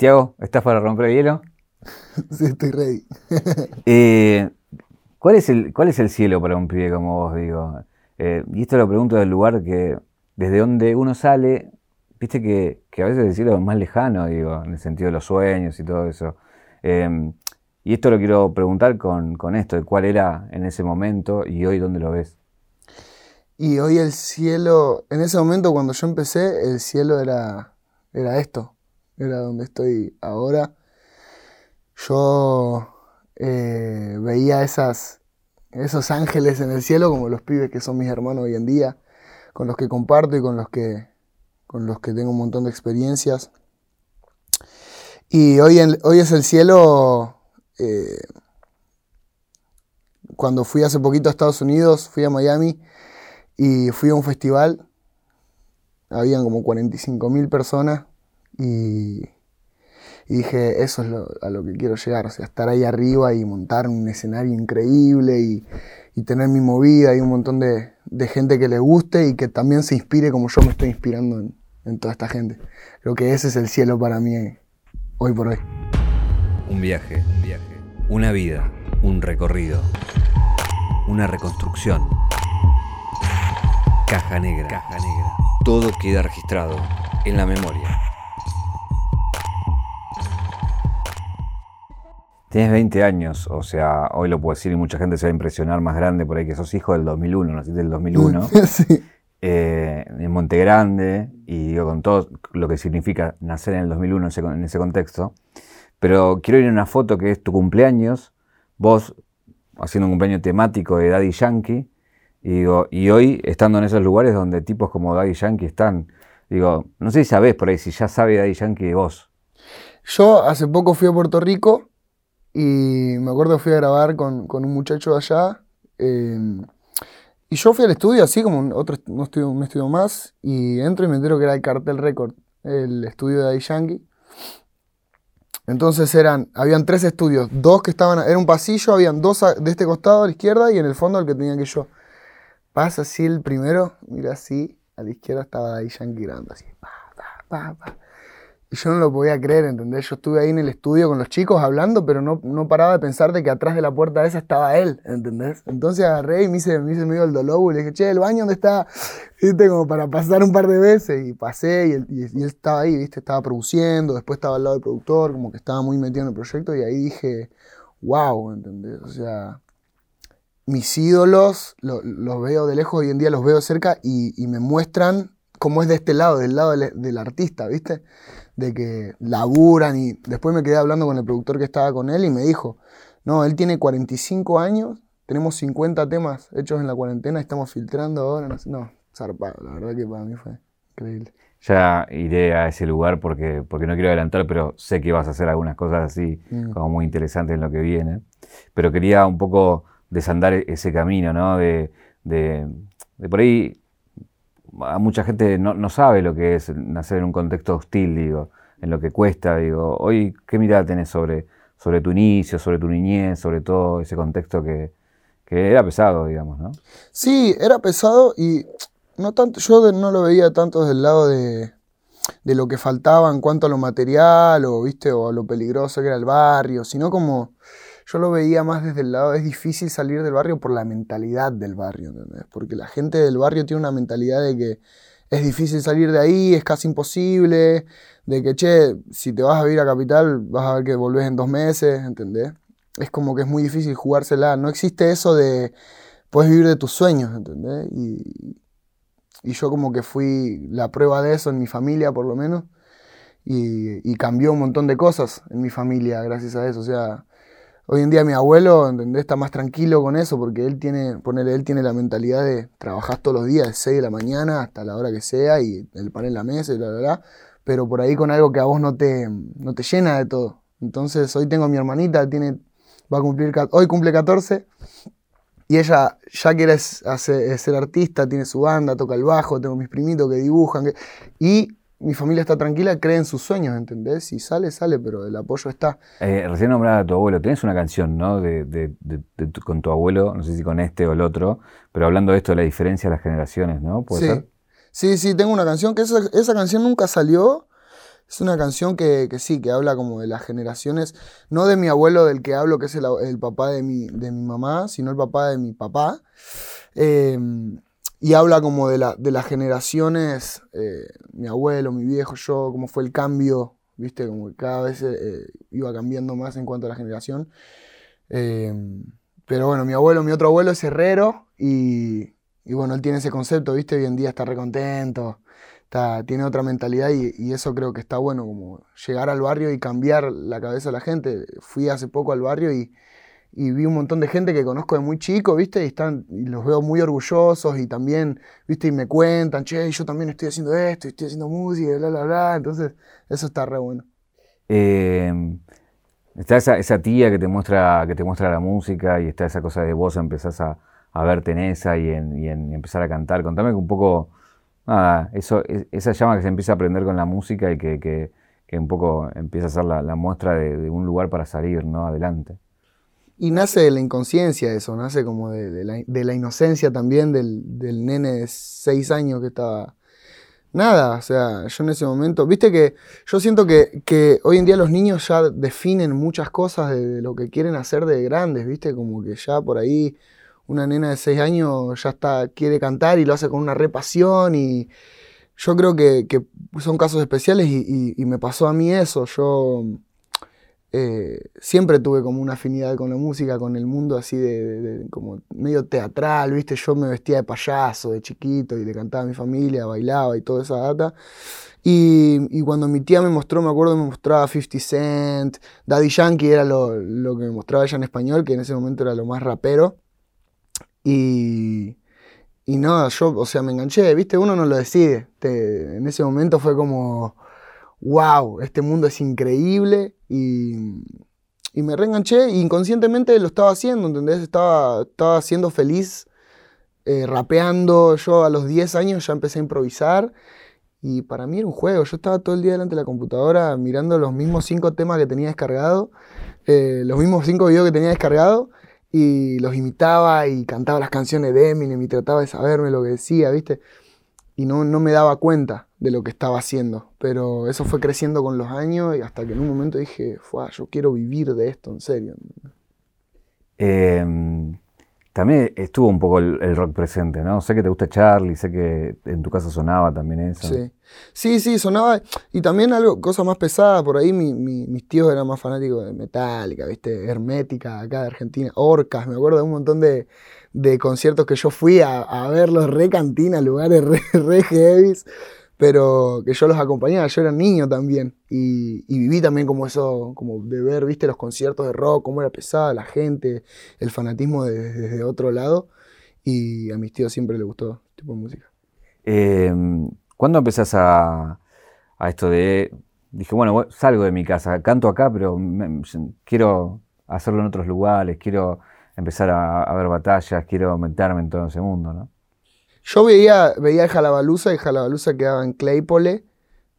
Tiago, ¿estás para romper el hielo? sí, estoy ready. Eh, ¿cuál, es el, ¿Cuál es el cielo para un pibe como vos, digo? Eh, y esto lo pregunto del lugar que, desde donde uno sale, viste que, a veces el cielo es más lejano, digo, en el sentido de los sueños y todo eso. Em, y esto lo quiero preguntar con, con esto, de cuál era en ese momento y hoy dónde lo ves. Y hoy el cielo, en ese momento cuando yo empecé, el cielo era, era esto, era donde estoy ahora. Yo eh, veía esas, esos ángeles en el cielo como los pibes que son mis hermanos hoy en día, con los que comparto y con los que, con los que tengo un montón de experiencias. Y hoy, hoy es el cielo, eh, cuando fui hace poquito a Estados Unidos, fui a Miami, y fui a un festival, habían como 45 mil personas y, dije, eso es a lo que quiero llegar, o sea, estar ahí arriba y montar un escenario increíble y, tener mi movida y un montón de, gente que le guste y que también se inspire como yo me estoy inspirando en, en toda esta gente. Creo que ese es el cielo para mí hoy por hoy. Un viaje, un viaje, una vida, un recorrido, una reconstrucción. Caja negra. Todo queda registrado en la memoria. Tienes 20 años, o sea, hoy lo puedo decir y mucha gente se va a impresionar más grande por ahí que sos hijo del 2001, naciste del 2001. sí. Eh, en Monte Grande, y digo con todo lo que significa nacer en el 2001 en ese, contexto. Pero quiero ir a una foto que es tu cumpleaños, vos haciendo un cumpleaños temático de Daddy Yankee, y, digo, y hoy, estando en esos lugares donde tipos como Daddy Yankee están, digo, no sé si sabés por ahí, si ya sabe Daddy Yankee de vos. Yo hace poco fui a Puerto Rico y me acuerdo que fui a grabar con, un muchacho allá. Em, y yo fui al estudio, así como otro un estudio, un estudio más, y entro y me entero que era el Cartel Record, el estudio de Daddy Yankee. Entonces eran, habían tres estudios, dos que estaban, era un pasillo, habían dos de este costado a la izquierda y en el fondo el que tenía que yo. Pasa así el primero, mira así, a la izquierda estaba ahí Yankee grabando así. Y yo no lo podía creer, ¿entendés? Yo estuve ahí en el estudio con los chicos hablando, pero no, no paraba de pensar de que atrás de la puerta esa estaba él, ¿entendés? Entonces agarré y me hice, me hice medio el dolor y le dije, che, ¿el baño dónde está? ¿Viste? Como para pasar un par de veces. Y pasé y él, y él estaba ahí, ¿viste? Estaba produciendo, después estaba al lado del productor, como que estaba muy metido en el proyecto y ahí dije, wow, ¿entendés? O sea, mis ídolos los veo de lejos, hoy en día los veo cerca y, me muestran cómo es de este lado, del lado del, artista, ¿viste? De que laburan y después me quedé hablando con el productor que estaba con él y me dijo, no, él tiene 45 años, tenemos 50 temas hechos en la cuarentena, estamos filtrando ahora, no, zarpado, la verdad que para mí fue increíble. Ya iré a ese lugar porque, porque no quiero adelantar, pero sé que vas a hacer algunas cosas así mm. como muy interesantes en lo que viene. Pero quería un poco desandar e-, ese camino, ¿no? De, de, por ahí, mucha gente no, sabe lo que es nacer en un contexto hostil, digo, en lo que cuesta, digo. Hoy, ¿qué mirada tenés sobre, sobre tu inicio, sobre tu niñez, sobre todo ese contexto que, que era pesado, digamos, ¿no? Sí, era pesado y no tanto, yo no lo veía tanto desde el lado de, de lo que faltaba en cuanto a lo material o, ¿viste? o a lo peligroso que era el barrio, sino como yo lo veía más desde el lado, es difícil salir del barrio por la mentalidad del barrio, ¿entendés? Porque la gente del barrio tiene una mentalidad de que es difícil salir de ahí, es casi imposible, de que, che, si te vas a vivir a Capital, vas a ver que volvés en dos meses, ¿entendés? Es como que es muy difícil jugársela. No existe eso de, puedes vivir de tus sueños, ¿entendés? Y, yo como que fui la prueba de eso en mi familia, por lo menos, y, y cambió un montón de cosas en mi familia gracias a eso. O sea, Hoy en día mi abuelo. Está más tranquilo con eso porque él tiene, ponele, él tiene la mentalidad de trabajar todos los días, de 6 de la mañana hasta la hora que sea y el pan en la mesa y bla, bla, bla, pero por ahí con algo que a vos no te, no te llena de todo. Entonces hoy tengo a mi hermanita, tiene, va a cumplir, hoy cumple 14 y ella ya quiere ser artista, tiene su banda, toca el bajo, tengo mis primitos que dibujan. y mi familia está tranquila, cree en sus sueños, ¿entendés? Si sale, sale, pero el apoyo está. Eh, recién nombraba a tu abuelo, tenés una canción, ¿no? De, con tu abuelo, no sé si con este o el otro, pero hablando de esto de la diferencia de las generaciones, ¿no? ¿Puede sí. Ser? Sí, sí, tengo una canción que esa, esa canción nunca salió. Es una canción que, sí, que habla como de las generaciones, no de mi abuelo del que hablo, que es el, papá de mi, de mi, mamá, sino el papá de mi papá. Em, y habla como de, la, de las generaciones, eh, mi abuelo, mi viejo, yo, cómo fue el cambio, viste, como que cada vez eh, iba cambiando más en cuanto a la generación. Em, pero bueno, mi abuelo, mi otro abuelo es herrero y, y bueno, él tiene ese concepto, viste, hoy en día está recontento tiene otra mentalidad y, eso creo que está bueno, como llegar al barrio y cambiar la cabeza de la gente. Fui hace poco al barrio y, vi un montón de gente que conozco de muy chico, ¿viste? Y, están, y los veo muy orgullosos y también, ¿viste? Y me cuentan, che, yo también estoy haciendo esto, estoy haciendo música, bla, bla, bla. Entonces, eso está re bueno. Em, está esa, tía que te, muestra, que te muestra la música y está esa cosa de vos empezás a, a verte en esa y en, y en empezar a cantar. Contame un poco nada, eso, esa llama que se empieza a aprender con la música y que, un poco empieza a ser la, muestra de, un lugar para salir, ¿no? Adelante. Y nace de la inconsciencia eso, nace como de, la, inocencia también del, nene de seis años que estaba... Nada, o sea, yo en ese momento, viste que yo siento que, que hoy en día los niños ya definen muchas cosas de, lo que quieren hacer de grandes, viste, como que ya por ahí una nena de 6 años ya está, quiere cantar y lo hace con una repasión y yo creo que, son casos especiales y, me pasó a mí eso. Yo eh, siempre tuve como una afinidad con la música, con el mundo así de, como medio teatral, ¿viste? Yo me vestía de payaso de chiquito y le cantaba a mi familia, bailaba y toda esa data. Y, cuando mi tía me mostró, me acuerdo, me mostraba 50 Cent, Daddy Yankee era lo, lo que me mostraba ella en español, que en ese momento era lo más rapero. Y, y no, yo, o sea, me enganché, viste, uno no lo decide. en ese momento fue como, wow, este mundo es increíble y, y me reenganché e inconscientemente lo estaba haciendo, ¿entendés? Estaba, estaba siendo feliz eh, rapeando. Yo a los 10 años ya empecé a improvisar y para mí era un juego. Yo estaba todo el día delante de la computadora mirando los mismos cinco temas que tenía descargado, eh, los mismos cinco videos que tenía descargado y los imitaba y cantaba las canciones de Eminem y trataba de saberme lo que decía, ¿viste? Y no, no me daba cuenta de lo que estaba haciendo. Pero eso fue creciendo con los años y hasta que en un momento dije, yo quiero vivir de esto, en serio. Eh, también estuvo un poco el, rock presente, ¿no? Sé que te gusta Charlie, sé que en tu casa sonaba también eso. Sí, sí, sí sonaba. Y también algo, cosa más pesada, por ahí mis tíos eran más fanáticos de Metallica, ¿viste? Hermética, acá de Argentina, Orcas, me acuerdo de un montón de, conciertos que yo fui a, a verlos re cantina, lugares re, re heavies pero que yo los acompañaba, yo era niño también y, viví también como eso, como de ver, viste, los conciertos de rock, cómo era pesada la gente, el fanatismo desde otro lado y a mis tíos siempre les gustó este tipo de música. Eh, ¿Cuándo empezás a, esto de, dije, bueno, salgo de mi casa, canto acá, pero quiero hacerlo en otros lugares, quiero empezar a, a ver batallas, quiero meterme en todo ese mundo, ¿no? Yo veía, veía el Jalabaluza, y Jalabaluza quedaba en Claypole.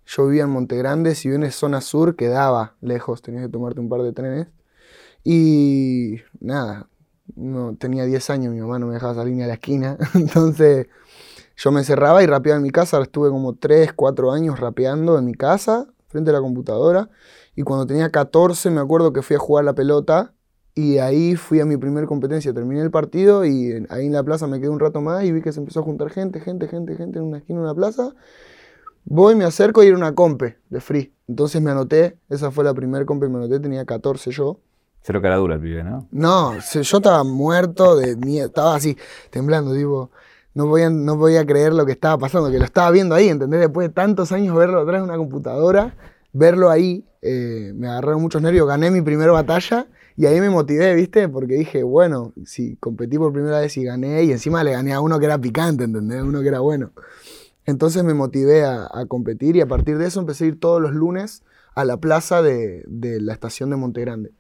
Yo vivía en Montegrande, si bien es zona sur, quedaba lejos, tenías que tomarte un par de trenes. Y nada, no, tenía 10 años, mi mamá no me dejaba salir ni a la esquina. Entonces yo me cerraba y rapeaba en mi casa. Estuve como 3, 4 años rapeando en mi casa, frente a la computadora. Y cuando tenía 14 me acuerdo que fui a jugar la pelota y ahí fui a mi primera competencia, terminé el partido y ahí en la plaza me quedé un rato más y vi que se empezó a juntar gente, gente, gente, gente en una esquina de una plaza. Voy, me acerco y era una compe de free. Entonces me anoté, esa fue la primera compe que me anoté, tenía 14 yo. Cero cara dura el pibe, ¿no? No, yo estaba muerto de miedo, estaba así, temblando, tipo, no voy, a, no voy a creer lo que estaba pasando, que lo estaba viendo ahí, ¿entendés? Después de tantos años verlo atrás de una computadora, verlo ahí, eh, me agarraron muchos nervios, gané mi primera batalla y ahí me motivé, ¿viste? Porque dije, bueno, si competí por primera vez y gané, y encima le gané a uno que era picante, ¿entendés? Uno que era bueno. Entonces me motivé a, competir y a partir de eso empecé a ir todos los lunes a la plaza de, la estación de Montegrande,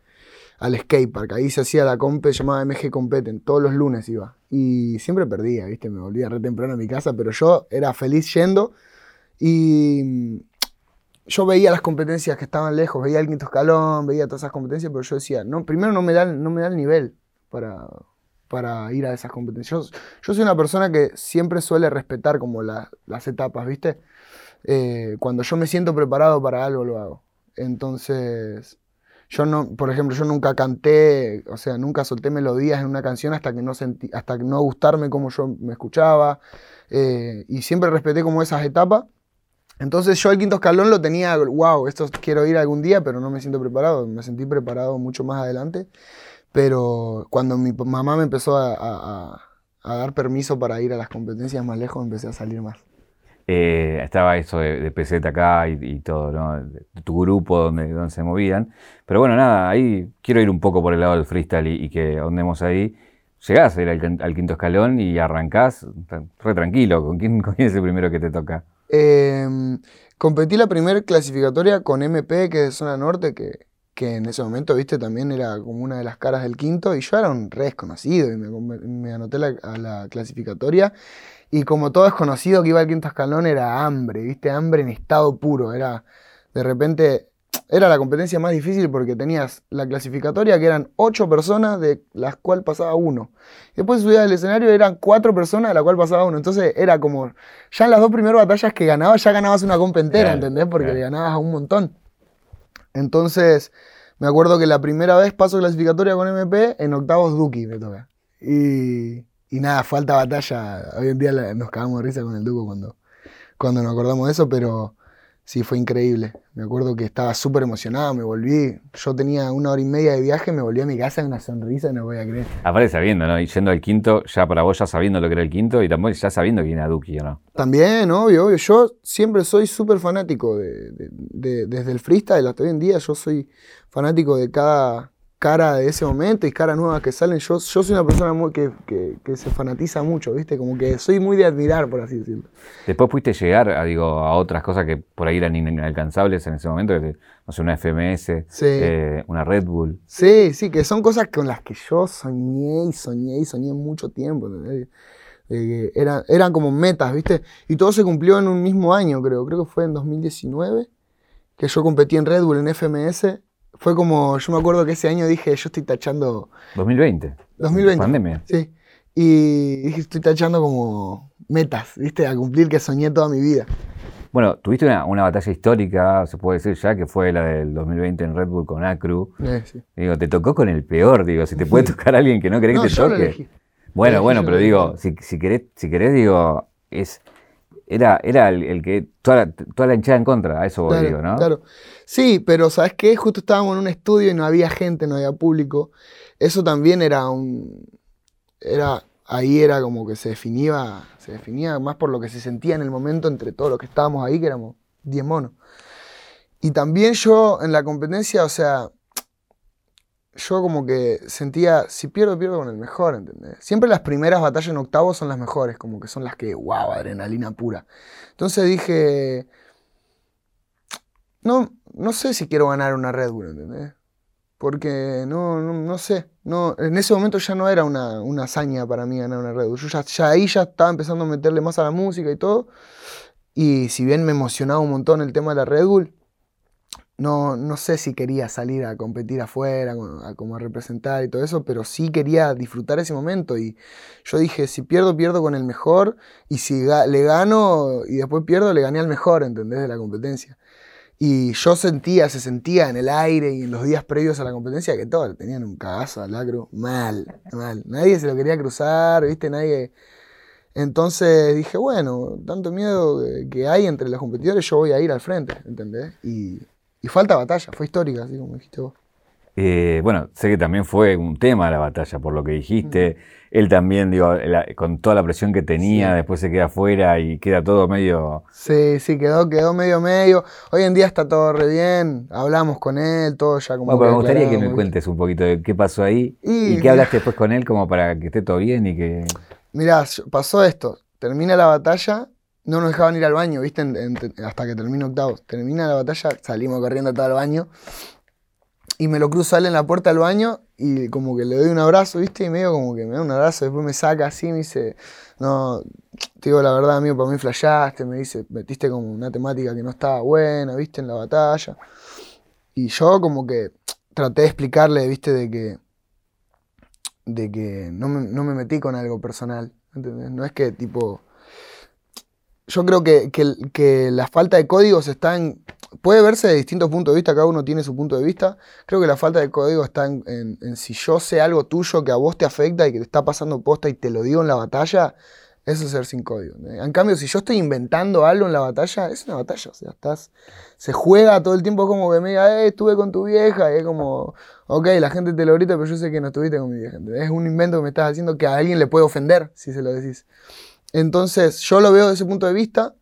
al skatepark. Ahí se hacía la compe, llamaba MG Competen, todos los lunes iba. Y siempre perdía, ¿viste? Me volvía re temprano a mi casa, pero yo era feliz yendo y yo veía las competencias que estaban lejos, veía el quinto escalón, veía todas esas competencias, pero yo decía, no, primero no me da, no me da el nivel para, para ir a esas competencias. Yo, soy una persona que siempre suele respetar como las etapas, ¿viste? eh, cuando yo me siento preparado para algo, lo hago. Entonces, yo no, por ejemplo, yo nunca canté, o sea, nunca solté melodías en una canción hasta que no sentí, hasta que no gustarme como yo me escuchaba. Eh, y siempre respeté como esas etapas. Entonces yo el quinto escalón lo tenía, wow, esto quiero ir algún día, pero no me siento preparado. Me sentí preparado mucho más adelante. Pero cuando mi mamá me empezó a, dar permiso para ir a las competencias más lejos, empecé a salir más. Eh, estaba eso de, de PZ acá y, todo, ¿no? tu grupo donde, donde se movían. Pero bueno, nada, ahí quiero ir un poco por el lado del freestyle y, que andemos ahí. Llegás a ir al, quinto escalón y arrancás re tranquilo. ¿Con quién, ¿Con quién es el primero que te toca? Em, competí la primera clasificatoria con MP, que es zona norte, que, que en ese momento, viste, también era como una de las caras del quinto, y yo era un re desconocido, y me, anoté a la clasificatoria, y como todo desconocido que iba al quinto escalón, era hambre, viste, hambre en estado puro, era, de repente, era la competencia más difícil porque tenías la clasificatoria que eran ocho personas, de las cuales pasaba uno. Después subías al escenario eran cuatro personas, de las cuales pasaba uno. Entonces era como, ya en las dos primeras batallas que ganabas, ya ganabas una compa entera, ¿entendés? Porque le ganabas a un montón. Entonces, me acuerdo que la primera vez paso clasificatoria con MP, en octavos Duki me toca. Y, y nada, falta batalla. Hoy en día nos cagamos de risa con el Duco cuando, cuando nos acordamos de eso, pero sí, fue increíble. Me acuerdo que estaba súper emocionado, me volví, yo tenía una hora y media de viaje, me volví a mi casa con una sonrisa, no voy a creer. Aparte sabiendo, ¿no? Y yendo al quinto, ya para vos ya sabiendo lo que era el quinto y también ya sabiendo quién era Duki, ¿o no? También, obvio, obvio. Yo siempre soy súper fanático de, desde el freestyle hasta hoy en día, yo soy fanático de cada, cara de ese momento y caras nuevas que salen. Yo, yo soy una persona muy que, que, se fanatiza mucho, ¿viste? Como que soy muy de admirar, por así decirlo. Después pudiste llegar a, digo, a otras cosas que por ahí eran inalcanzables en ese momento, no sé, una FMS, eh, una Red Bull. Sí, sí, que son cosas con las que yo soñé y soñé y soñé mucho tiempo. eran, eran como metas, ¿viste? Y todo se cumplió en un mismo año, creo. Creo que fue en 2019 que yo competí en Red Bull, en FMS, fue como, yo me acuerdo que ese año dije, yo estoy tachando... 2020. 2020. Pandemia. Sí. Y dije, estoy tachando como metas, ¿viste? A cumplir que soñé toda mi vida. Bueno, tuviste una, batalla histórica, se puede decir ya, que fue la del 2020 en Red Bull con Acru. Eh, sí. Digo, te tocó con el peor, digo, si te puede tocar alguien que no querés que te toque. Bueno, bueno, pero digo, si, si, querés, si querés, digo, es era, era el, que toda la, toda la hinchada en contra, a eso voy, digo, ¿no? Claro. Sí, pero ¿sabes qué? Justo estábamos en un estudio y no había gente, no había público. Eso también era un. Era, ahí era como que se definía, se definía más por lo que se sentía en el momento entre todos los que estábamos ahí, que éramos 10 monos. Y también yo en la competencia, o sea, yo como que sentía, si pierdo, pierdo con el mejor, ¿entendés? Siempre las primeras batallas en octavos son las mejores, como que son las que, wow, adrenalina pura. Entonces dije, no, no sé si quiero ganar una Red Bull, ¿entendés? Porque no, no, sé, no, en ese momento ya no era una, una, hazaña para mí ganar una Red Bull. Yo ya, ya ahí ya estaba empezando a meterle más a la música y todo. Y si bien me emocionaba un montón el tema de la Red Bull, no, no sé si quería salir a competir afuera, a, como a representar y todo eso, pero sí quería disfrutar ese momento. Y yo dije, si pierdo, pierdo con el mejor, y si le gano y después pierdo, le gané al mejor, ¿entendés? De la competencia. Y yo sentía, se sentía en el aire y en los días previos a la competencia que todos tenían un cagazo al lacro, mal, mal. Nadie se lo quería cruzar, ¿viste? Nadie... Entonces dije, bueno, tanto miedo que hay entre los competidores, yo voy a ir al frente, ¿entendés? Y y falta batalla, fue histórica, así como dijiste vos. Eh, bueno, sé que también fue un tema la batalla, por lo que dijiste. Mm. Él también, digo, con toda la presión que tenía, después se queda afuera y queda todo medio. Sí, sí, quedó, quedó medio medio. Hoy en día está todo re bien, hablamos con él, todo ya como. Bueno, me gustaría que me cuentes un poquito de qué pasó ahí y, qué hablaste después con él, como para que esté todo bien y que. Mirá, pasó esto. Termina la batalla no nos dejaban ir al baño, ¿viste? hasta que termina octavos. Termina la batalla, salimos corriendo todo al baño. Y me lo cruzo él en la puerta del baño y como que le doy un abrazo, ¿viste? Y medio como que me da un abrazo, después me saca así me dice, no, te digo la verdad, amigo, para mí flashaste, me dice, metiste como una temática que no estaba buena, ¿viste? En la batalla. Y yo como que traté de explicarle, ¿viste? De que, de que no me, no me metí con algo personal, ¿entendés? No es que tipo yo creo que, que, la falta de códigos está en. Puede verse de distintos puntos de vista, cada uno tiene su punto de vista. Creo que la falta de código está en, si yo sé algo tuyo que a vos te afecta y que te está pasando posta y te lo digo en la batalla, eso es ser sin código. En cambio, si yo estoy inventando algo en la batalla, es una batalla. Se juega todo el tiempo como que me diga, eh, estuve con tu vieja. Y es como, ok, la gente te lo grita, pero yo sé que no estuviste con mi vieja. Es un invento que me estás haciendo que a alguien le puede ofender si se lo decís. Entonces, yo lo veo desde ese punto de vista.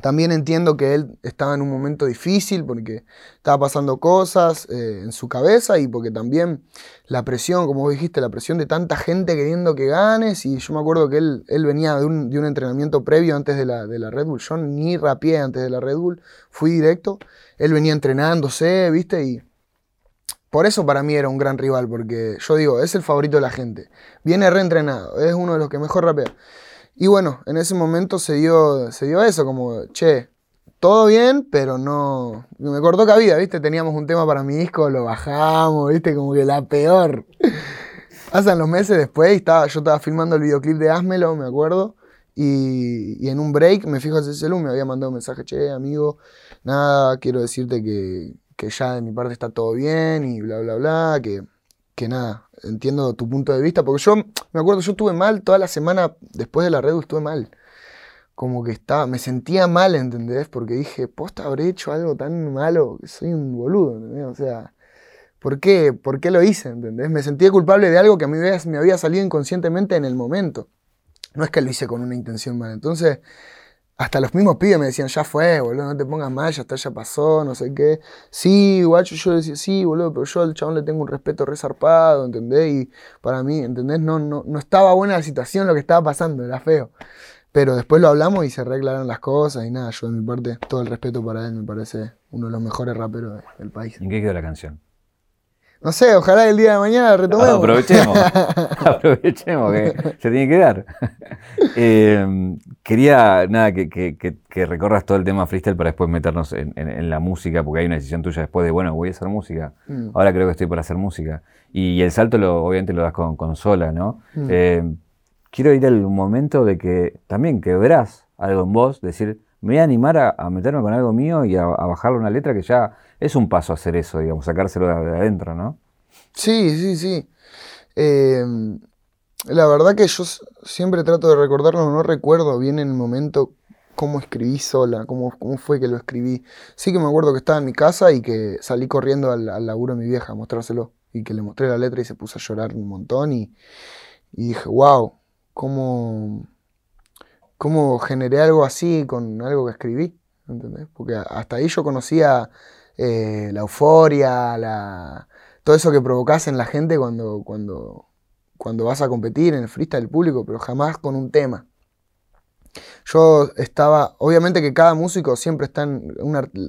También entiendo que él estaba en un momento difícil porque estaba pasando cosas eh, en su cabeza y porque también la presión, como vos dijiste, la presión de tanta gente queriendo que ganes. Y yo me acuerdo que él, venía de un, entrenamiento previo antes de la, de Red Bull. Yo ni rapié antes de la Red Bull, fui directo. Él venía entrenándose, ¿viste? Y por eso para mí era un gran rival, porque yo digo, es el favorito de la gente. Viene reentrenado, es uno de los que mejor rapea. Y bueno, en ese momento se dio, se dio eso, como, che, todo bien, pero no. Me cortó cabida, ¿viste? Teníamos un tema para mi disco, lo bajamos, ¿viste? Como que la peor. Pasan los meses después, estaba, yo estaba filmando el videoclip de Házmelo, me acuerdo. Y, en un break me fijo ese celular, me había mandado un mensaje, che, amigo, nada, quiero decirte que, que ya de mi parte está todo bien y bla, bla, bla, que que nada, entiendo tu punto de vista, porque yo me acuerdo, yo estuve mal toda la semana después de la red, estuve mal. Como que estaba, me sentía mal, ¿entendés? Porque dije, posta, habré hecho algo tan malo, soy un boludo, ¿entendés? O sea, ¿por qué? ¿Por qué lo hice, ¿entendés? Me sentía culpable de algo que a mí me había salido inconscientemente en el momento. No es que lo hice con una intención mala. Entonces, hasta los mismos pibes me decían, ya fue, boludo, no te pongas mal, ya está, ya pasó, no sé qué. Sí, guacho, yo decía, sí, boludo, pero yo al chabón le tengo un respeto resarpado, ¿entendés? Y para mí, ¿entendés? No, no, no estaba buena la situación, lo que estaba pasando, era feo. Pero después lo hablamos y se arreglaron las cosas y nada, yo de mi parte, todo el respeto para él, me parece uno de los mejores raperos del país. ¿En qué quedó la canción? No sé, ojalá el día de mañana retomemos. aprovechemos, aprovechemos que se tiene que dar. Eh, quería, nada, que, que, recorras todo el tema freestyle para después meternos en, la música, porque hay una decisión tuya después de, bueno, voy a hacer música. Mm. Ahora creo que estoy para hacer música. Y, el salto lo, obviamente lo das con, con Sola, ¿no? Mm. Eh, quiero ir al momento de que también que verás algo en vos, decir, me voy a animar a, meterme con algo mío y a, bajarle una letra que ya es un paso hacer eso, digamos, sacárselo de, adentro, ¿no? Sí, sí, sí. Eh, la verdad que yo siempre trato de recordarlo, no recuerdo bien en el momento cómo escribí sola, cómo, cómo fue que lo escribí. Sí que me acuerdo que estaba en mi casa y que salí corriendo al, laburo de mi vieja a mostrárselo. Y que le mostré la letra y se puso a llorar un montón. Y, y dije, wow, cómo, cómo generé algo así con algo que escribí. ¿Entendés? Porque hasta ahí yo conocía eh, la euforia, la, todo eso que provocas en la gente cuando, cuando, vas a competir en el freestyle público, pero jamás con un tema. Yo estaba, obviamente que cada músico siempre está en,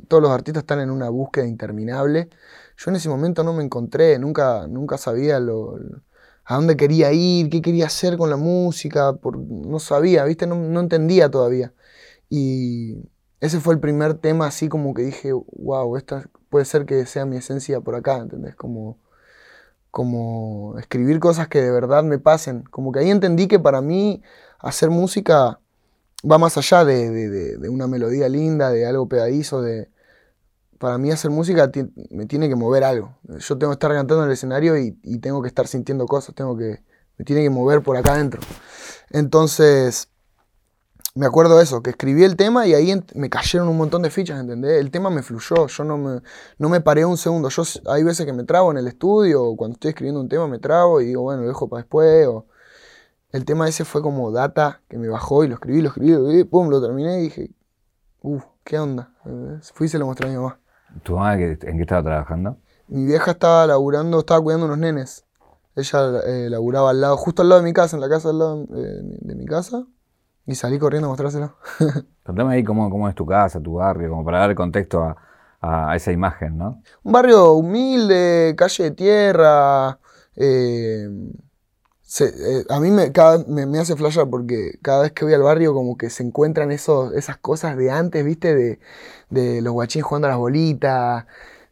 todos los artistas están en una búsqueda interminable. Yo en ese momento no me encontré, nunca, nunca sabía lo, a dónde quería ir, qué quería hacer con la música, no sabía, ¿viste? No, no entendía todavía. Y, ese fue el primer tema así como que dije, wow, esta puede ser que sea mi esencia por acá, ¿entendés? Como, como escribir cosas que de verdad me pasen. Como que ahí entendí que para mí hacer música va más allá de, una melodía linda, de algo pegadizo, de... Para mí hacer música me tiene que mover algo. Yo tengo que estar cantando en el escenario y, tengo que estar sintiendo cosas, tengo que... Me tiene que mover por acá adentro. Entonces, me acuerdo eso, que escribí el tema y ahí me cayeron un montón de fichas, ¿entendés? El tema me fluyó, yo no me, no me paré un segundo. Yo hay veces que me trabo en el estudio, o cuando estoy escribiendo un tema me trabo y digo, bueno, lo dejo para después. El tema ese fue como data que me bajó y lo escribí, lo escribí, y pum, lo terminé y dije, uff, ¿qué onda? Fui y se lo mostré a mi mamá. ¿Tu mamá en qué estaba trabajando? Mi vieja estaba laburando, estaba cuidando unos nenes. Ella eh, laburaba al lado, justo al lado de mi casa, en la casa al lado eh, de mi casa y salí corriendo a mostrárselo. Contame ahí cómo, cómo es tu casa, tu barrio, como para dar contexto a, esa imagen, ¿no? Un barrio humilde, calle de tierra. Eh, eh, a mí me, me, hace flashear porque cada vez que voy al barrio como que se encuentran esos, esas cosas de antes, ¿viste? De, de los guachines jugando a las bolitas.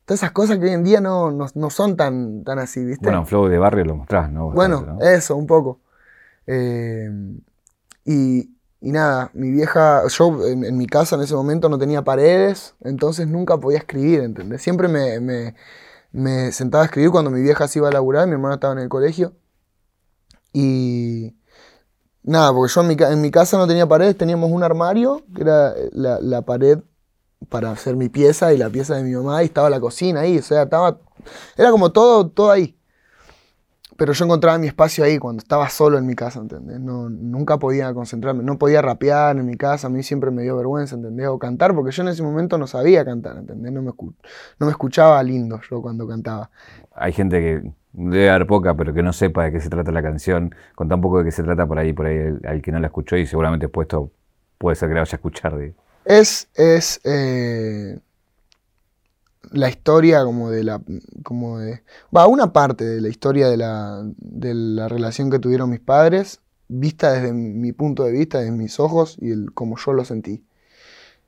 Todas esas cosas que hoy en día no, no, son tan, tan así, ¿viste? Bueno, flow de barrio lo mostrás, ¿no? bueno, eso, un poco. Eh, y, y nada, mi vieja, yo en, mi casa en ese momento no tenía paredes, entonces nunca podía escribir, ¿entendés? Siempre me, me, sentaba a escribir cuando mi vieja se iba a laburar, mi hermano estaba en el colegio. Y nada, porque yo en mi, casa no tenía paredes, teníamos un armario, que era la, la, pared para hacer mi pieza y la pieza de mi mamá, y estaba la cocina ahí, o sea, estaba, era como todo, todo ahí pero yo encontraba mi espacio ahí cuando estaba solo en mi casa, ¿entendés? No, nunca podía concentrarme, no podía rapear en mi casa, a mí siempre me dio vergüenza, ¿entendés? O cantar, porque yo en ese momento no sabía cantar, ¿entendés? No me, no me escuchaba lindo yo cuando cantaba. Hay gente que debe haber poca, pero que no sepa de qué se trata la canción, con tan poco de qué se trata por ahí, por ahí, al que no la escuchó y seguramente puesto puede ser que la vaya a escuchar. De... Es, es, eh, la historia como de la como de va una parte de la historia de la, de la relación que tuvieron mis padres vista desde mi punto de vista desde mis ojos y el, como yo lo sentí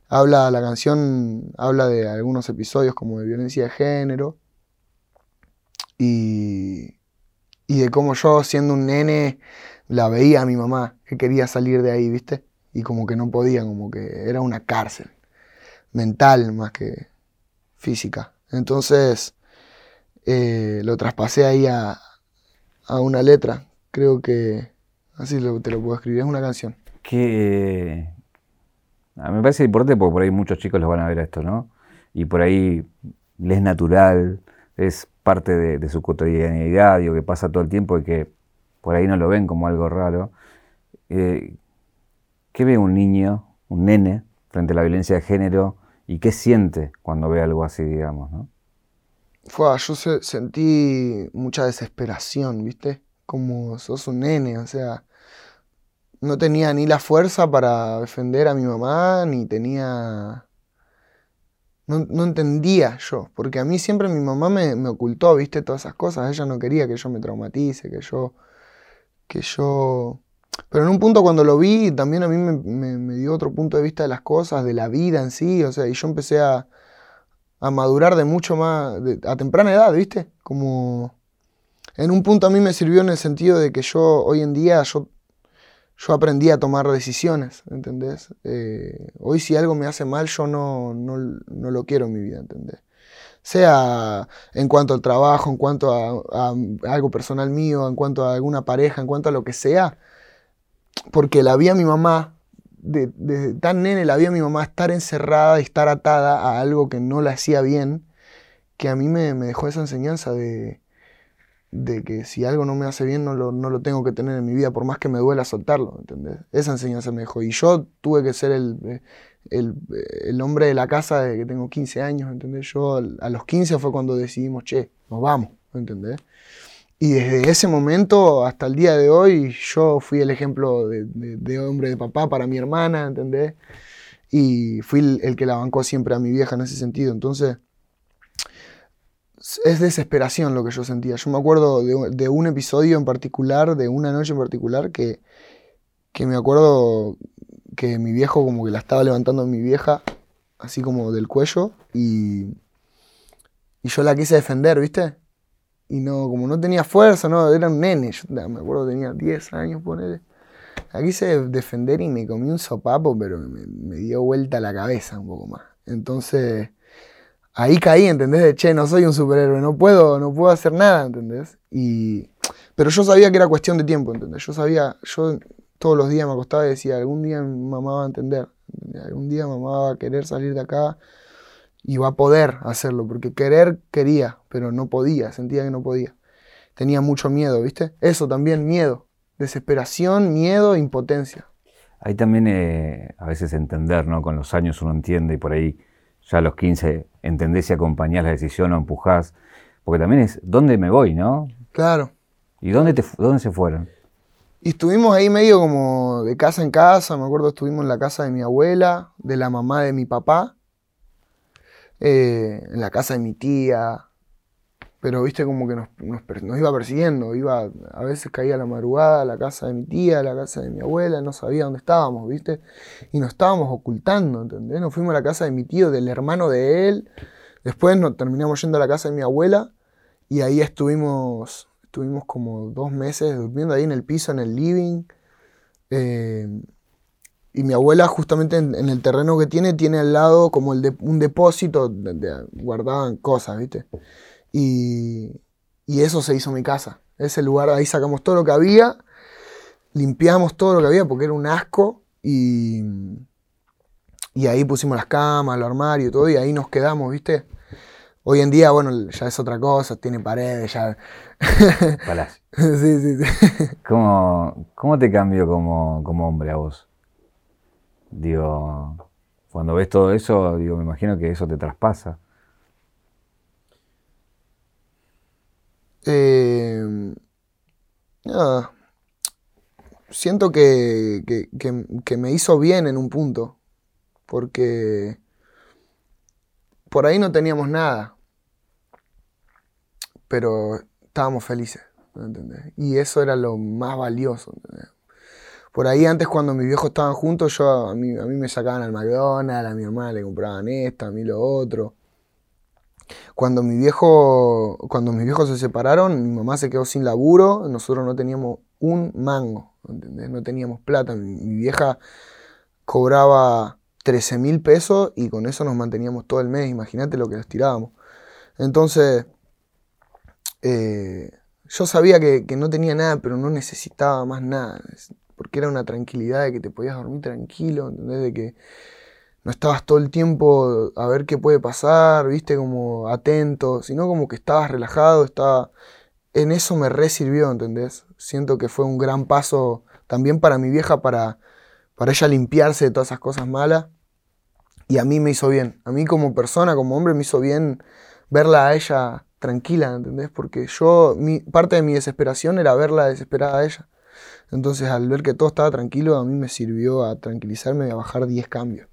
habla la canción habla de algunos episodios como de violencia de género y y de cómo yo siendo un nene la veía a mi mamá que quería salir de ahí viste y como que no podía como que era una cárcel mental más que física. Entonces eh, lo traspasé ahí a, una letra. Creo que así te lo puedo escribir. Es una canción. Que a mí me parece importante porque por ahí muchos chicos los van a ver esto, ¿no? Y por ahí les es natural, es parte de, su cotidianidad, digo, que pasa todo el tiempo y que por ahí no lo ven como algo raro. Eh, ¿Qué ve un niño, un nene, frente a la violencia de género y qué siente cuando ve algo así, digamos, ¿no? Fue, yo sentí mucha desesperación, ¿viste? Como sos un nene, o sea, no tenía ni la fuerza para defender a mi mamá, ni tenía... No, entendía yo, porque a mí siempre mi mamá me, ocultó, viste, todas esas cosas. Ella no quería que yo me traumatice, que yo, que yo pero en un punto cuando lo vi, también a mí me, dio otro punto de vista de las cosas, de la vida en sí, o sea, y yo empecé a, madurar de mucho más, a temprana edad, ¿viste? Como en un punto a mí me sirvió en el sentido de que yo hoy en día, yo aprendí a tomar decisiones, ¿entendés? Eh, hoy si algo me hace mal, yo no, no, no, lo quiero en mi vida, ¿entendés? Sea en cuanto al trabajo, en cuanto a, algo personal mío, en cuanto a alguna pareja, en cuanto a lo que sea, porque la vi a mi mamá, desde tan nene la vi a mi mamá estar encerrada y estar atada a algo que no la hacía bien, que a mí me, dejó esa enseñanza de, de, que si algo no me hace bien no lo, no lo, tengo que tener en mi vida, por más que me duela soltarlo, ¿entendés? Esa enseñanza me dejó. Y yo tuve que ser el, el, el hombre de la casa de que tengo 15 años, ¿entendés? Yo a los 15 fue cuando decidimos, che, nos vamos, ¿entendés? Y desde ese momento hasta el día de hoy, yo fui el ejemplo de, hombre de papá para mi hermana, ¿entendés? Y fui el, que la bancó siempre a mi vieja en ese sentido. Entonces, es desesperación lo que yo sentía. Yo me acuerdo de, un episodio en particular, de una noche en particular, que, que me acuerdo que mi viejo como que la estaba levantando mi vieja, así como del cuello, y, y yo la quise defender, ¿viste? y no, como no tenía fuerza, no, era un nene, yo me acuerdo tenía 10 años, ponele. Aquí quise defender y me comí un sopapo, pero me, dio vuelta la cabeza un poco más. Entonces, ahí caí, ¿entendés? De, che, no soy un superhéroe, no puedo, no puedo hacer nada, ¿entendés? Y, pero yo sabía que era cuestión de tiempo, ¿entendés? Yo sabía, yo todos los días me acostaba y decía, algún día mi mamá va a entender, algún día mamá va a querer salir de acá y va a poder hacerlo, porque querer quería, pero no podía, sentía que no podía. Tenía mucho miedo, ¿viste? Eso también, miedo, desesperación, miedo, impotencia. Hay también eh, a veces entender, ¿no? Con los años uno entiende y por ahí ya a los 15 entendés y acompañás la decisión o empujás, porque también es, ¿dónde me voy, no? Claro. ¿Y dónde, te, dónde se fueron? Y estuvimos ahí medio como de casa en casa, me acuerdo estuvimos en la casa de mi abuela, de la mamá de mi papá, eh, en la casa de mi tía, pero viste como que nos, iba persiguiendo, iba, a veces caía la madrugada a la casa de mi tía, a la casa de mi abuela, no sabía dónde estábamos, viste, y nos estábamos ocultando, ¿entendés? Nos fuimos a la casa de mi tío, del hermano de él, después nos terminamos yendo a la casa de mi abuela, y ahí estuvimos, estuvimos como dos meses durmiendo ahí en el piso, en el living, eh, y mi abuela justamente en, el terreno que tiene, tiene al lado como el de, un depósito donde guardaban cosas, ¿viste? Y, y eso se hizo mi casa. Ese lugar, ahí sacamos todo lo que había, limpiamos todo lo que había porque era un asco y, y ahí pusimos las camas, los armarios y todo y ahí nos quedamos, ¿viste? Hoy en día, bueno, ya es otra cosa, tiene paredes, ya... Palacio. sí, sí, sí. ¿Cómo, cómo te cambió como, como hombre a vos? Digo, cuando ves todo eso, digo, me imagino que eso te traspasa. Eh, siento que, que, me hizo bien en un punto, porque por ahí no teníamos nada, pero estábamos felices, Y eso era lo más valioso, por ahí antes cuando mis viejos estaban juntos, yo a mí, a mí me sacaban al McDonald's, a mi hermana le compraban esto, a mí lo otro. Cuando mi viejo, cuando mis viejos se separaron, mi mamá se quedó sin laburo, nosotros no teníamos un mango, No teníamos plata. Mi, vieja cobraba 13 mil pesos y con eso nos manteníamos todo el mes, imagínate lo que nos tirábamos. Entonces, eh, yo sabía que, no tenía nada, pero no necesitaba más nada porque era una tranquilidad de que te podías dormir tranquilo, ¿entendés? De que no estabas todo el tiempo a ver qué puede pasar, viste, como atento, sino como que estabas relajado, estaba... En eso me resirvió, ¿entendés? Siento que fue un gran paso también para mi vieja, para, para ella limpiarse de todas esas cosas malas. Y a mí me hizo bien. A mí como persona, como hombre, me hizo bien verla a ella tranquila, ¿entendés? Porque yo, mi, parte de mi desesperación era verla desesperada a ella. Entonces, al ver que todo estaba tranquilo, a mí me sirvió a tranquilizarme y a bajar 10 cambios.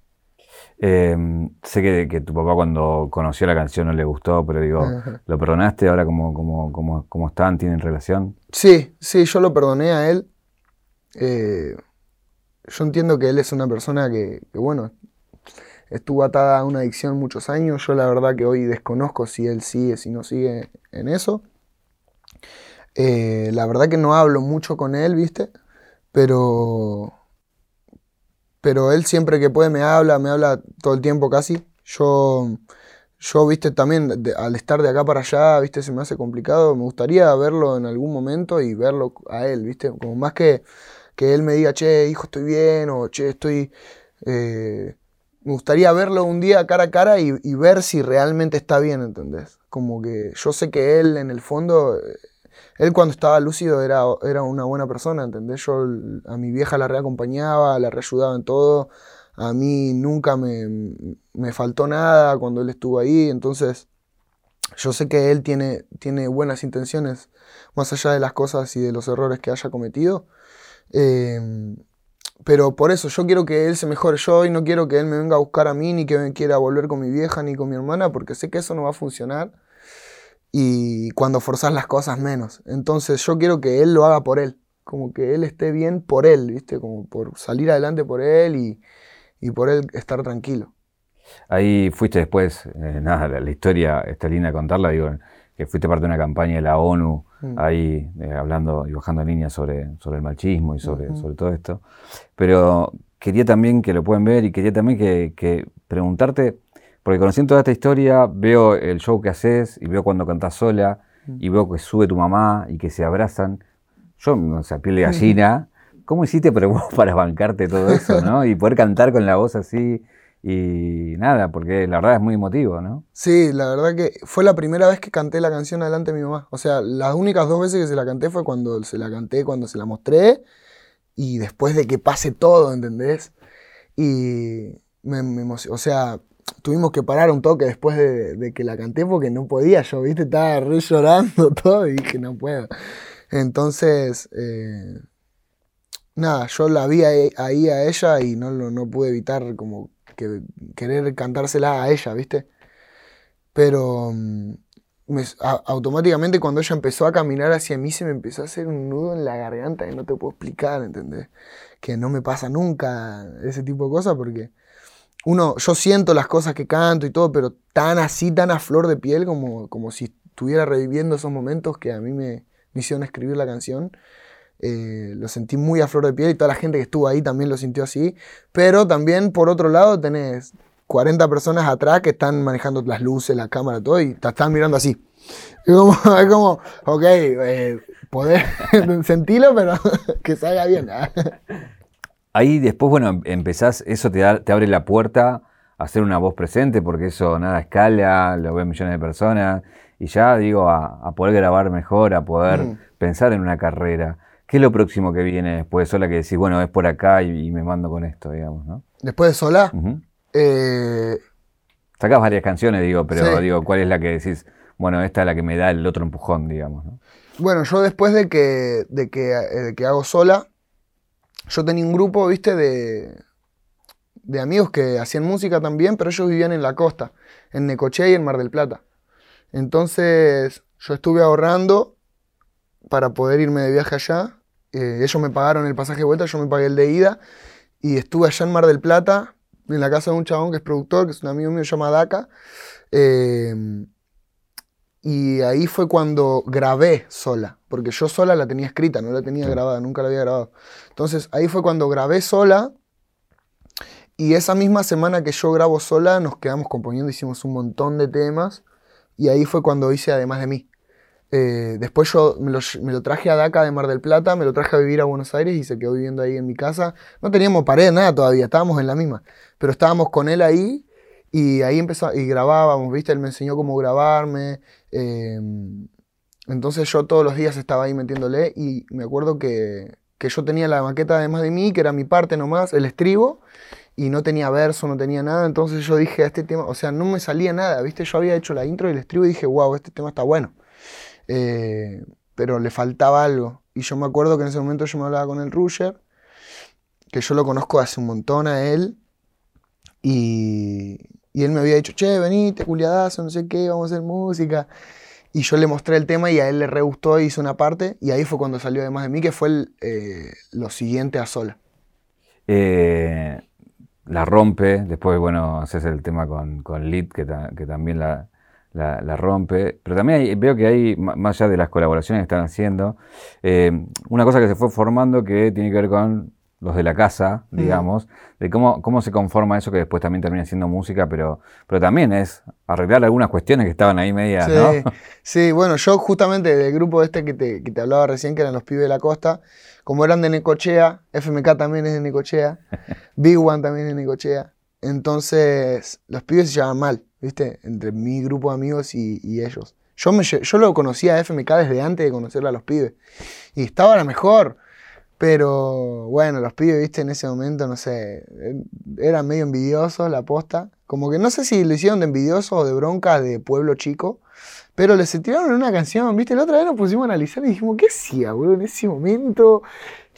Em, sé que, tu papá cuando conoció la canción no le gustó, pero digo, ¿lo perdonaste ahora cómo, cómo, cómo, están? ¿Tienen relación? Sí, sí, yo lo perdoné a él. Eh, yo entiendo que él es una persona que, bueno, estuvo atada a una adicción muchos años. Yo la verdad que hoy desconozco si él sigue, si no sigue en eso. Eh, la verdad que no hablo mucho con él, ¿viste? Pero, pero él siempre que puede me habla, me habla todo el tiempo casi. Yo, yo ¿viste? También al estar de acá para allá, ¿viste? Se me hace complicado. Me gustaría verlo en algún momento y verlo a él, ¿viste? Como más que, que él me diga, che, hijo, estoy bien, o che, estoy... Eh, me gustaría verlo un día cara a cara y, y, ver si realmente está bien, ¿entendés? Como que yo sé que él en el fondo él cuando estaba lúcido era, era una buena persona, ¿entendés? Yo a mi vieja la reacompañaba, la reayudaba en todo. A mí nunca me, me, faltó nada cuando él estuvo ahí. Entonces, yo sé que él tiene, tiene buenas intenciones, más allá de las cosas y de los errores que haya cometido. Em, pero por eso yo quiero que él se mejore yo y no quiero que él me venga a buscar a mí, ni que quiera volver con mi vieja, ni con mi hermana, porque sé que eso no va a funcionar y cuando forzas las cosas menos. Entonces yo quiero que él lo haga por él, como que él esté bien por él, ¿viste? Como por salir adelante por él y, y por él estar tranquilo. Ahí fuiste después, eh, nada, la, historia está linda contarla, digo, que fuiste parte de una campaña de la ONU, mm. ahí eh, hablando y bajando líneas sobre, sobre el machismo y sobre, sobre todo esto. Pero quería también que lo pueden ver y quería también que, que preguntarte, porque conociendo toda esta historia, veo el show que haces y veo cuando cantás sola y veo que sube tu mamá y que se abrazan. Yo, o sea, piel de gallina. ¿Cómo hiciste para bancarte todo eso, no? Y poder cantar con la voz así y nada, porque la verdad es muy emotivo, ¿no? Sí, la verdad que fue la primera vez que canté la canción delante de mi mamá. O sea, las únicas dos veces que se la canté fue cuando se la canté, cuando se la mostré y después de que pase todo, ¿entendés? Y me, me o sea, tuvimos que parar un toque después de, que la canté porque no podía yo, ¿viste? Estaba re llorando todo y dije, no puedo. Entonces, eh, nada, yo la vi ahí, a ella y no, no pude evitar como que, querer cantársela a ella, ¿viste? Pero mm, automáticamente cuando ella empezó a caminar hacia mí se me empezó a hacer un nudo en la garganta y no te puedo explicar, ¿entendés? Que no me pasa nunca ese tipo de cosas porque uno, yo siento las cosas que canto y todo, pero tan así, tan a flor de piel, como, como si estuviera reviviendo esos momentos que a mí me, hicieron escribir la canción. eh, lo sentí muy a flor de piel y toda la gente que estuvo ahí también lo sintió así. Pero también, por otro lado, tenés 40 personas atrás que están manejando las luces, la cámara, todo, y te están mirando así. Es como, como ok, eh, poder sentirlo, pero que salga bien. Ahí después, bueno, empezás, eso te, da, te abre la puerta a ser una voz presente, porque eso nada escala, lo ven millones de personas, y ya digo, a, poder grabar mejor, a poder mm. pensar en una carrera. ¿Qué es lo próximo que viene después de Sola que decís, bueno, es por acá y, me mando con esto, digamos, ¿no? Después de Sola, eh, Sacás varias canciones, digo, pero digo, ¿cuál es la que decís, bueno, esta es la que me da el otro empujón, digamos, ¿no? Bueno, yo después de que, de que, eh, que hago Sola, yo tenía un grupo, viste, de, de amigos que hacían música también, pero ellos vivían en la costa, en Necochea y en Mar del Plata. Entonces yo estuve ahorrando para poder irme de viaje allá eh, ellos me pagaron el pasaje de vuelta, yo me pagué el de ida. Y estuve allá en Mar del Plata, en la casa de un chabón que es productor, que es un amigo mío, se llama Daca. Em, y ahí fue cuando grabé sola, porque yo sola la tenía escrita, no la tenía grabada, nunca la había grabado. Entonces ahí fue cuando grabé sola. Y esa misma semana que yo grabo sola, nos quedamos componiendo, hicimos un montón de temas. Y ahí fue cuando hice Además de mí. Eh, después yo me lo, traje a DACA de Mar del Plata, me lo traje a vivir a Buenos Aires y se quedó viviendo ahí en mi casa. No teníamos pared, nada todavía, estábamos en la misma. Pero estábamos con él ahí y ahí empezó, y grabábamos, ¿viste? Él me enseñó cómo grabarme. Em, entonces yo todos los días estaba ahí metiéndole y me acuerdo que, que yo tenía la maqueta además de mí, que era mi parte nomás, el estribo, y no tenía verso, no tenía nada. Entonces yo dije, a este tema, o sea, no me salía nada, ¿viste? Yo había hecho la intro y el estribo y dije, wow, este tema está bueno. Eh, pero le faltaba algo. Y yo me acuerdo que en ese momento yo me hablaba con el Rusher, que yo lo conozco hace un montón a él, y, y él me había dicho, che, venite, culiadazo, no sé qué, vamos a hacer música. Y yo le mostré el tema y a él le re gustó, hizo una parte, y ahí fue cuando salió además de mí, que fue eh, lo siguiente a sola. Eh, la rompe, después, bueno, haces el tema con, con Lid, que, que también la, la, rompe. Pero también veo que hay, más allá de las colaboraciones que están haciendo, eh, una cosa que se fue formando que tiene que ver con los de la casa, digamos, de cómo, cómo se conforma eso que después también termina siendo música, pero, pero también es arreglar algunas cuestiones que estaban ahí media, sí, ¿no? Sí, bueno, yo justamente del grupo este que te, que te hablaba recién, que eran los pibes de la costa, como eran de Necochea, FMK también es de Necochea, Big One también es de Necochea, entonces los pibes se llaman mal. ¿viste? Entre mi grupo de amigos y, ellos. Yo, me, yo lo conocía a FMK desde antes de conocerle a los pibes. Y estaba la mejor. Pero bueno, los pibes, viste, en ese momento, no sé, eran medio envidiosos la posta. Como que no sé si lo hicieron de envidiosos o de bronca de pueblo chico. Pero les tiraron una canción, viste, la otra vez nos pusimos a analizar y dijimos, ¿qué hacía, boludo, en ese momento?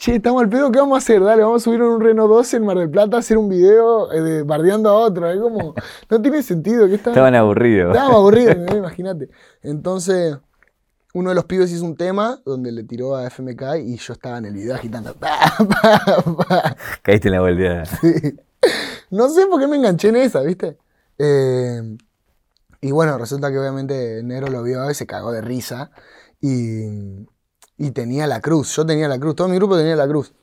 che, estamos al pedo, ¿qué vamos a hacer? Dale, vamos a subir un Renault 12 en Mar del Plata a hacer un video eh, bardeando a otro. Es como, no tiene sentido. que Estaban aburridos. Estaban aburridos, imagínate. Entonces, uno de los pibes hizo un tema donde le tiró a FMK y yo estaba en el video agitando. Caíste en la volteada. No sé por qué me enganché en esa, ¿viste? Eh, y bueno, resulta que obviamente Nero lo vio y se cagó de risa. Y, y tenía la cruz. Yo tenía la cruz, todo mi grupo tenía la cruz.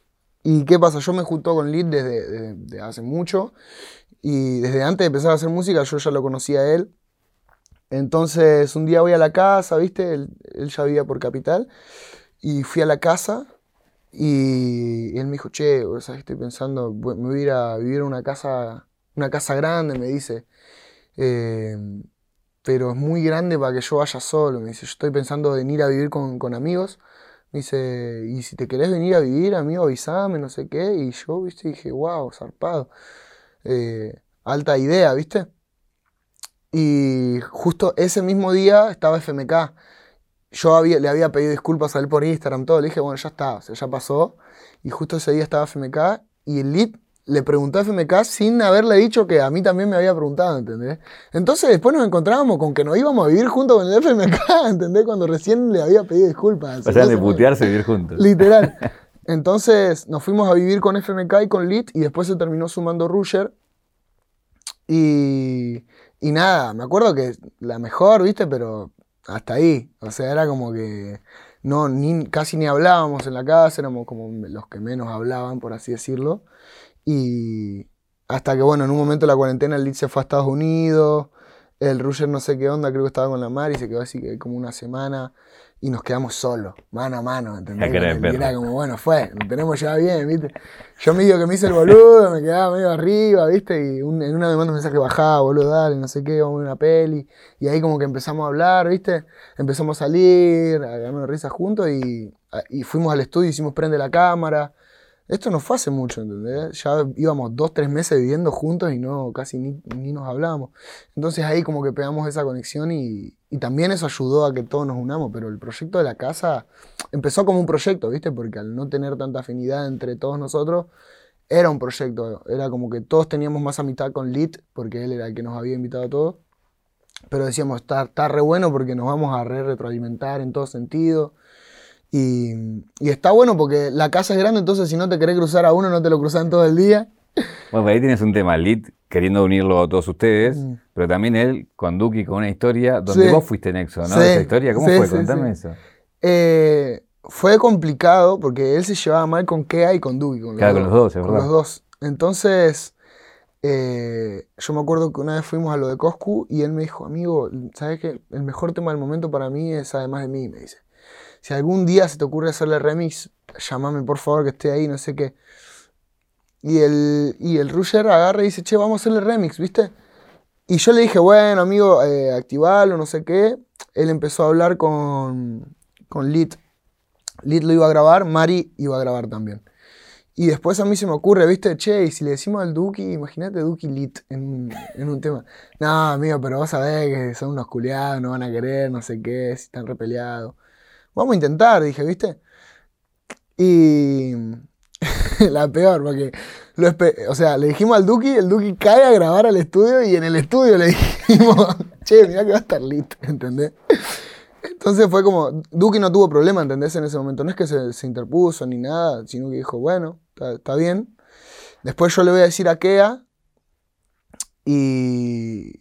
¿Y qué pasa? Yo me junto con Lid desde, hace mucho y desde antes de empezar a hacer música yo ya lo conocía a él. Entonces un día voy a la casa, ¿viste? Él, ya vivía por Capital y fui a la casa y él me dijo, che, ¿sabes? estoy pensando, me voy a ir a vivir en una casa, una casa grande, me dice. Eh, pero es muy grande para que yo vaya solo. Me dice, yo estoy pensando en ir a vivir con, con amigos me dice, y si te querés venir a vivir, amigo, avísame, no sé qué. Y yo, viste, dije, wow, zarpado. Eh, alta idea, viste. Y justo ese mismo día estaba FMK. Yo había, le había pedido disculpas a él por Instagram, todo. Le dije, bueno, ya está, o sea, ya pasó. Y justo ese día estaba FMK y el lead le preguntó a FMK sin haberle dicho que a mí también me había preguntado, ¿entendés? Entonces después nos encontrábamos con que nos íbamos a vivir juntos con el FMK, ¿entendés? Cuando recién le había pedido disculpas. O sea, de putearse vivir juntos. Literal. Entonces nos fuimos a vivir con FMK y con Lit y después se terminó sumando Rusher. Y, y nada, me acuerdo que la mejor, ¿viste? Pero hasta ahí. O sea, era como que no, ni, casi ni hablábamos en la casa, éramos como los que menos hablaban, por así decirlo. Y hasta que, bueno, en un momento de la cuarentena el Lead se fue a Estados Unidos, el Rusher no sé qué onda, creo que estaba con la Mar y se quedó así que como una semana y nos quedamos solos, mano a mano, ¿entendés? Era como, bueno, fue, lo tenemos ya bien, ¿viste? Yo me digo que me hice el boludo, me quedaba medio arriba, ¿viste? Y en una me manda un mensaje bajaba, boludo, dale, no sé qué, vamos a una peli. Y ahí como que empezamos a hablar, ¿viste? Empezamos a salir, a darnos risas juntos y, y fuimos al estudio, hicimos prende la cámara. Esto no fue hace mucho, ¿entendés? Ya íbamos dos, tres meses viviendo juntos y no, casi ni, ni nos hablábamos. Entonces ahí como que pegamos esa conexión y, y, también eso ayudó a que todos nos unamos, pero el proyecto de la casa empezó como un proyecto, ¿viste? Porque al no tener tanta afinidad entre todos nosotros, era un proyecto, era como que todos teníamos más amistad con Lit, porque él era el que nos había invitado a todos, pero decíamos, está, está re bueno porque nos vamos a re retroalimentar en todo sentido y, está bueno porque la casa es grande, entonces si no te querés cruzar a uno, no te lo cruzan todo el día. Bueno, ahí tienes un tema, Lit, queriendo unirlo a todos ustedes, mm. pero también él con Duki con una historia donde vos fuiste nexo, ¿no? Esa historia, ¿cómo fue? Contame eso. Eh, fue complicado porque él se llevaba mal con Kea y con Duki. Con claro, con los dos, es verdad. Con los dos. Entonces, eh, yo me acuerdo que una vez fuimos a lo de Coscu y él me dijo, amigo, ¿sabes qué? El mejor tema del momento para mí es además de mí, me dice si algún día se te ocurre hacerle remix, llámame por favor que esté ahí, no sé qué. Y el, y el Rusher agarra y dice, che, vamos a hacerle remix, ¿viste? Y yo le dije, bueno, amigo, eh, activalo, no sé qué. Él empezó a hablar con, con Lit. Lit lo iba a grabar, Mari iba a grabar también. Y después a mí se me ocurre, ¿viste? Che, y si le decimos al Duki, imagínate Duki Lit en, en, un tema. No, amigo, pero vos sabés que son unos culiados, no van a querer, no sé qué, si están repeleados. Vamos a intentar, dije, ¿viste? Y la peor, porque o sea, le dijimos al Duki, el Duki cae a grabar al estudio y en el estudio le dijimos, che, mira que va a estar lit, ¿entendés? Entonces fue como, Duki no tuvo problema, ¿entendés? En ese momento, no es que se, interpuso ni nada, sino que dijo, bueno, está, bien. Después yo le voy a decir a Kea y,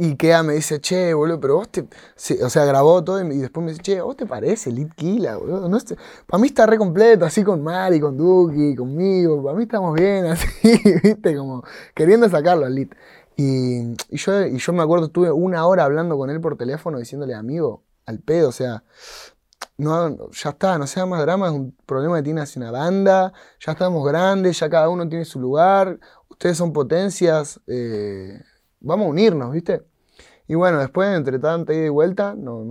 y Kea me dice, che, boludo, pero vos te. o sea, grabó todo y después me dice, che, ¿vos te parece Lit Kila, boludo? Para mí está re completo, así con Mari, con Duki, conmigo. Para mí estamos bien, así, ¿viste? Como queriendo sacarlo al Lit. Y, yo, y yo me acuerdo, estuve una hora hablando con él por teléfono diciéndole, amigo, al pedo, o sea, no, ya está, no sea más drama, es un problema que tiene hacia una banda, ya estamos grandes, ya cada uno tiene su lugar, ustedes son potencias. Eh, vamos a unirnos, ¿viste? Y bueno, después, entre tanta ida y vuelta, no,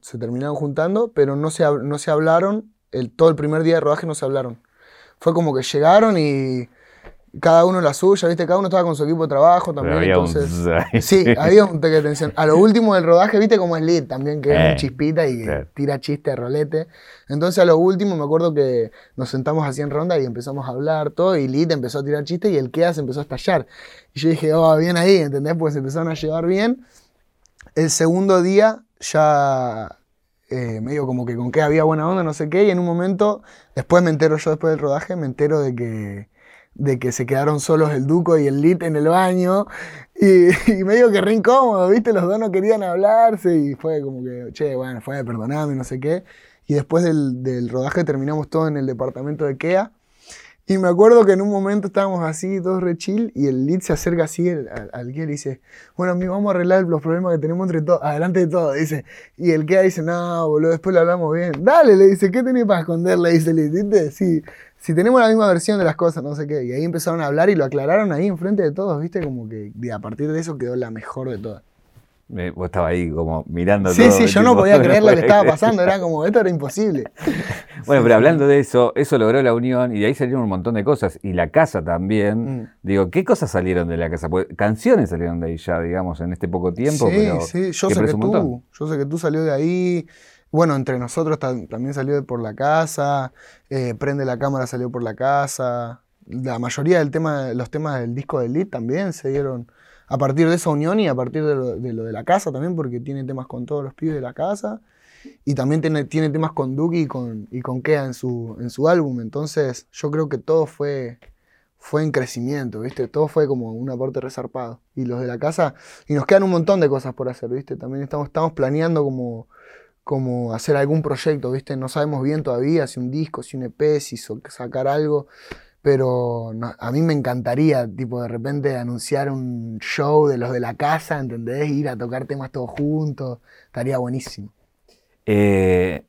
se terminaron juntando, pero no se, no se hablaron, el, todo el primer día de rodaje no se hablaron. Fue como que llegaron y cada uno la suya, ¿viste? Cada uno estaba con su equipo de trabajo también. entonces, sí, había un toque de tensión. A lo último del rodaje, ¿viste? Como es Lid también, que es un eh, chispita y tira chiste, rolete. Entonces, a lo último, me acuerdo que nos sentamos así en ronda y empezamos a hablar todo. Y Lid empezó a tirar chistes y el Kea se empezó a estallar. Y yo dije, oh, bien ahí, ¿entendés? Pues se empezaron a llevar bien. El segundo día ya eh, medio como que con que había buena onda, no sé qué, y en un momento, después me entero yo después del rodaje, me entero de que de que se quedaron solos el Duco y el Lit en el baño. Y, y medio que re incómodo, ¿viste? Los dos no querían hablarse y fue como que, che, bueno, fue, perdoname, no sé qué. Y después del, del rodaje terminamos todo en el departamento de Kea. Y me acuerdo que en un momento estábamos así, todos re chill, y el lead se acerca así al, al y dice, bueno, amigo, vamos a arreglar los problemas que tenemos entre todos, adelante de todo, dice. Y el que dice, no, boludo, después lo hablamos bien. Dale, le dice, ¿qué tenés para esconder? Le dice el lead, Sí, si tenemos la misma versión de las cosas, no sé qué. Y ahí empezaron a hablar y lo aclararon ahí enfrente de todos, ¿viste? Como que a partir de eso quedó la mejor de todas vos estaba ahí como mirando sí, todo. Sí, sí, yo no podía creer lo que estaba pasando, era como, esto era imposible. bueno, pero hablando de eso, eso logró la unión y de ahí salieron un montón de cosas. Y la casa también. Mm. Digo, ¿qué cosas salieron de la casa? canciones salieron de ahí ya, digamos, en este poco tiempo. Sí, sí, yo sé que tú, yo sé que tú salió de ahí. Bueno, entre nosotros también salió por la casa, eh, Prende la cámara salió por la casa. La mayoría del tema, los temas del disco de Lead también se dieron a partir de esa unión y a partir de lo, de la casa también, porque tiene temas con todos los pibes de la casa. Y también tiene, tiene temas con Duki y con, y con Kea en su, en su álbum. Entonces, yo creo que todo fue, fue en crecimiento, ¿viste? Todo fue como un aporte resarpado. Y los de la casa, y nos quedan un montón de cosas por hacer, ¿viste? También estamos, estamos planeando como, como hacer algún proyecto, ¿viste? No sabemos bien todavía si un disco, si un EP, si sacar algo, pero a mí me encantaría, tipo, de repente anunciar un show de los de la casa, ¿entendés? Ir a tocar temas todos juntos, estaría buenísimo. Eh,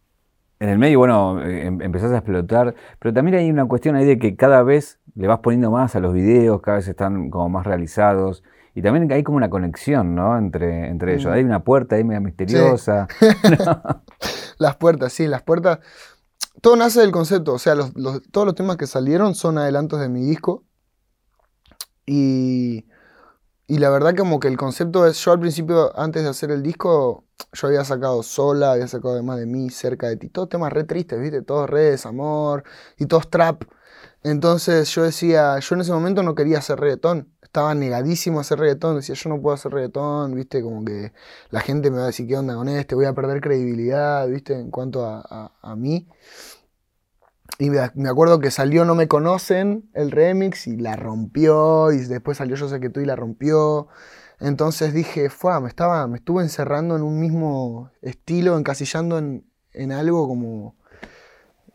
en el medio, bueno, eh, em, empezás a explotar, pero también hay una cuestión ahí de que cada vez le vas poniendo más a los videos, cada vez están como más realizados. Y también hay como una conexión, ¿no? Entre, entre ellos. Mm. Hay una puerta ahí media misteriosa. las puertas, sí, las puertas. Todo nace del concepto. O sea, todos los temas que salieron son adelantos de mi disco. Y, y la verdad como que el concepto es, yo al principio, antes de hacer el disco, yo había sacado sola, había sacado además de mí, cerca de ti, todos temas re tristes, ¿viste? Todos re desamor y todos trap. Entonces yo decía, yo en ese momento no quería hacer reggaetón, estaba negadísimo a hacer reggaetón, decía yo no puedo hacer reggaetón, viste, como que la gente me va a decir qué onda con este, voy a perder credibilidad, viste, en cuanto a, a, mí. Y me acuerdo que salió No Me Conocen el remix y la rompió, y después salió Yo sé que tú y la rompió. Entonces dije, fue, me estaba, me estuve encerrando en un mismo estilo, encasillando en, en algo como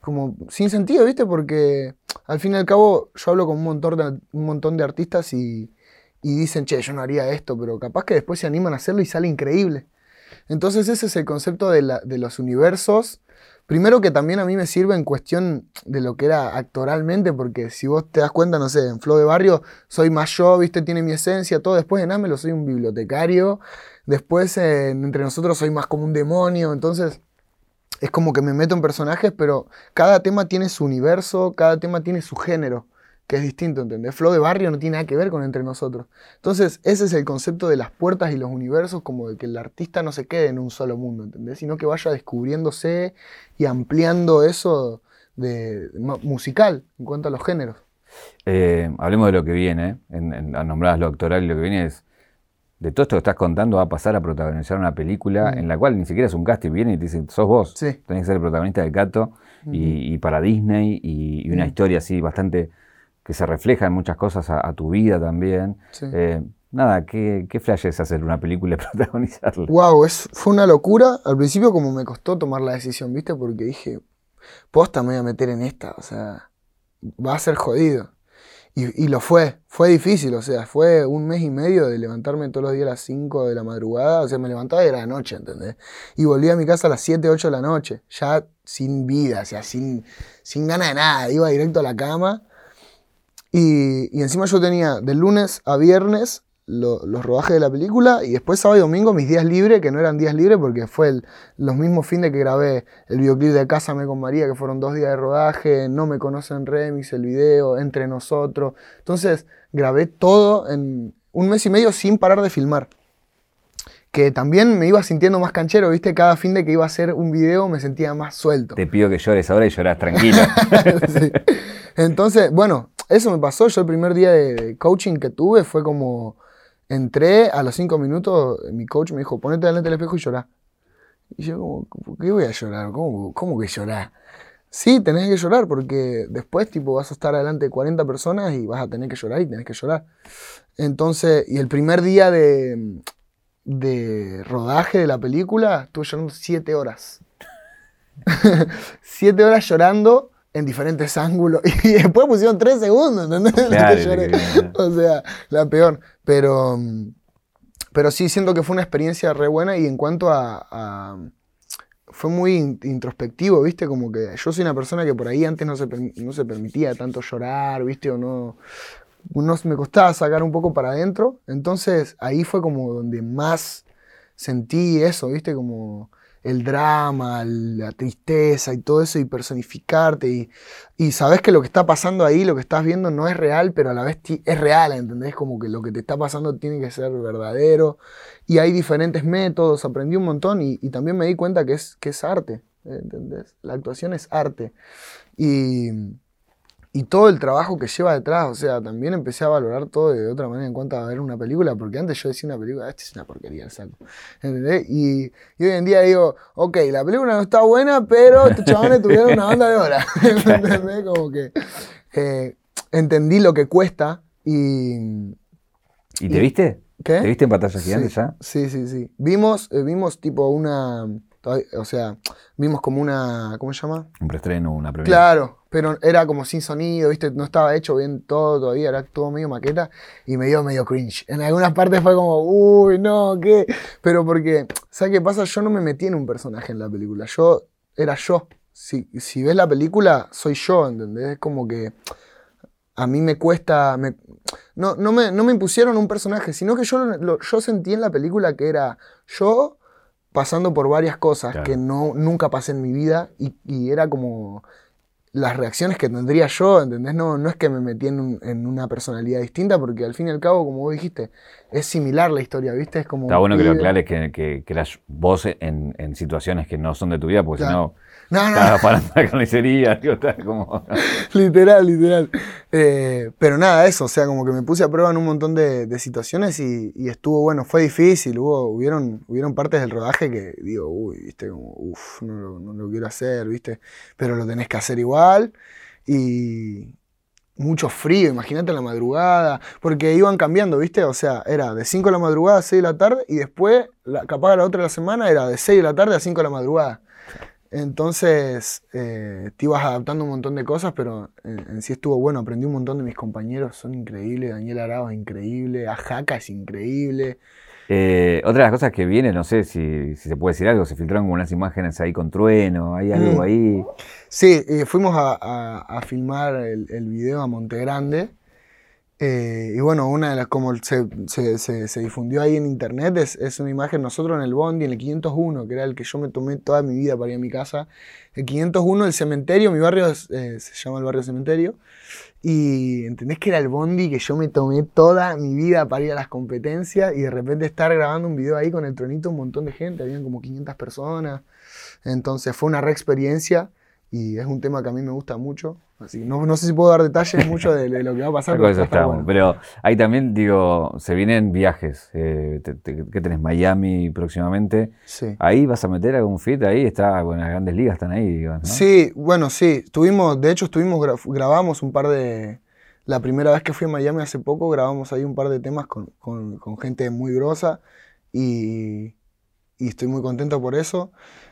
como sin sentido, ¿viste? Porque al fin y al cabo yo hablo con un montón de, un montón de artistas y, dicen, che, yo no haría esto, pero capaz que después se animan a hacerlo y sale increíble. Entonces ese es el concepto de, los universos. Primero que también a mí me sirve en cuestión de lo que era actoralmente, porque si vos te das cuenta, no sé, en Flow de Barrio soy más yo, viste, tiene mi esencia, todo. Después en Amelo soy un bibliotecario. Después Entre Nosotros soy más como un demonio. Entonces es como que me meto en personajes, pero cada tema tiene su universo, cada tema tiene su género, que es distinto, ¿entendés? Flow de barrio no tiene nada que ver con entre nosotros. Entonces, ese es el concepto de las puertas y los universos, como de que el artista no se quede en un solo mundo, ¿entendés? Sino que vaya descubriéndose y ampliando eso de, musical en cuanto a los géneros. Eh, hablemos de lo que viene, en, en, nombradas lo actoral y lo que viene es de todo esto que estás contando va a pasar a protagonizar una película mm. en la cual ni siquiera es un casting, viene y te dicen, sos vos, tenés que ser el protagonista de Cato y, para Disney y, una historia así bastante que se refleja en muchas cosas a, tu vida también. Eh, nada, ¿qué, ¿qué flash es hacer una película y protagonizarla? Wow, es, fue una locura. Al principio como me costó tomar la decisión, ¿viste? Porque dije, posta me voy a meter en esta, o sea, va a ser jodido. Y, lo fue, fue difícil, o sea, fue un mes y medio de levantarme todos los días a las 5 de la madrugada, o sea, me levantaba y era la noche, ¿entendés? Y volví a mi casa a las 7, 8 de la noche, ya sin vida, o sea, sin, sin ganas de nada, iba directo a la cama. Y, y encima yo tenía de lunes a viernes los rodajes de la película y después sábado y domingo mis días libres, que no eran días libres porque fue los mismos fines que grabé el videoclip de Cásame con María, que fueron dos días de rodaje, No me conocen remix, el video, Entre nosotros. Entonces grabé todo en un mes y medio sin parar de filmar. Que también me iba sintiendo más canchero, ¿viste? Cada fin de que iba a hacer un video me sentía más suelto. Te pido que llores ahora y lloras tranquilo. Entonces, bueno, eso me pasó. Yo el primer día de coaching que tuve fue como Entré, a los cinco minutos, mi coach me dijo, ponete delante del espejo y llorá. Y yo, ¿qué voy a llorar? ¿Cómo, ¿Cómo, que llorar? Sí, tenés que llorar porque después tipo, vas a estar delante de 40 personas y vas a tener que llorar y tenés que llorar. Entonces, y el primer día de, de rodaje de la película, estuve llorando siete horas. siete horas llorando en diferentes ángulos. Y después pusieron tres segundos, ¿entendés? o sea, la peor. Pero, pero sí siento que fue una experiencia re buena y en cuanto a... fue muy introspectivo, ¿viste? Como que yo soy una persona que por ahí antes no se, no se permitía tanto llorar, ¿viste? O no, no... Me costaba sacar un poco para adentro. Entonces ahí fue como donde más sentí eso, ¿viste? Como el drama, la tristeza y todo eso y personificarte y, y, sabes que lo que está pasando ahí, lo que estás viendo no es real, pero a la vez es real, ¿entendés? Como que lo que te está pasando tiene que ser verdadero y hay diferentes métodos, aprendí un montón y, también me di cuenta que es, que es arte, ¿entendés? La actuación es arte y y todo el trabajo que lleva detrás. O sea, también empecé a valorar todo de otra manera en cuanto a ver una película, porque antes yo decía una película, esta es una porquería, el saco. ¿Entendés? Y, y, hoy en día digo, ok, la película no está buena, pero estos chavales tuvieron una banda de horas. ¿Entendés? Como que. Eh, entendí lo que cuesta y... ¿Y te viste? ¿Qué? ¿Te viste en Batalla Gigante ya? Sí, sí, sí. Vimos, eh, vimos tipo una... O sea, vimos como una... ¿Cómo se llama? Un preestreno, una premiere. Claro, pero era como sin sonido, ¿viste? No estaba hecho bien todo todavía, era todo medio maqueta y me dio medio cringe. En algunas partes fue como, uy, no, ¿qué? Pero porque, ¿sabes qué pasa? Yo no me metí en un personaje en la película, yo era yo. Si, si ves la película, soy yo, ¿entendés? Es como que a mí me cuesta. no, no, me, no me impusieron un personaje, sino que yo, yo sentí en la película que era yo pasando por varias cosas que no, nunca pasé en mi vida y, era como las reacciones que tendría yo, ¿entendés? No, no es que me metí en, una personalidad distinta, porque al fin y al cabo, como vos dijiste, es similar la historia, ¿viste? Es como... Está bueno que lo aclares que, que, que eras vos en, en, situaciones que no son de tu vida, porque si no no, no. Estaba parando la carnicería, tío, como... literal, literal. Eh, pero nada, eso, o sea, como que me puse a prueba en un montón de, situaciones y, estuvo bueno, fue difícil, hubo, hubieron, hubieron partes del rodaje que digo, uy, viste, como, uff, no, no, lo quiero hacer, viste, pero lo tenés que hacer igual y mucho frío, imagínate la madrugada, porque iban cambiando, viste, o sea, era de 5 de la madrugada a 6 de la tarde y después, la, capaz la otra de la semana era de 6 de la tarde a 5 de la madrugada. Entonces, eh, te ibas adaptando un montón de cosas, pero en, sí estuvo bueno. Aprendí un montón de mis compañeros, son increíbles. Daniel Arao es increíble, Ajaca es increíble. Eh, otra de las cosas que viene, no sé si, se puede decir algo, se filtraron como unas imágenes ahí con trueno, hay algo mm. ahí. Sí, eh, fuimos a, filmar el, el, video a Monte Grande eh, y bueno, una de las, como se, se, difundió ahí en internet, es, es, una imagen nosotros en el Bondi, en el 501, que era el que yo me tomé toda mi vida para ir a mi casa. El 501, el cementerio, mi barrio eh, se llama el barrio cementerio. Y entendés que era el Bondi que yo me tomé toda mi vida para ir a las competencias y de repente estar grabando un video ahí con el tronito, un montón de gente, habían como 500 personas. Entonces fue una re experiencia y es un tema que a mí me gusta mucho. Así no, no sé si puedo dar detalles mucho de, lo que va a pasar. pero, pero ahí también, digo, se vienen viajes. Eh, ¿Qué tenés? Miami próximamente. Sí. Ahí vas a meter algún fit, ahí está, bueno, las grandes ligas están ahí, digamos, Sí, bueno, sí. Tuvimos, de hecho, estuvimos, grabamos un par de. La primera vez que fui a Miami hace poco, grabamos ahí un par de temas con, con, con gente muy grosa y, y estoy muy contento por eso.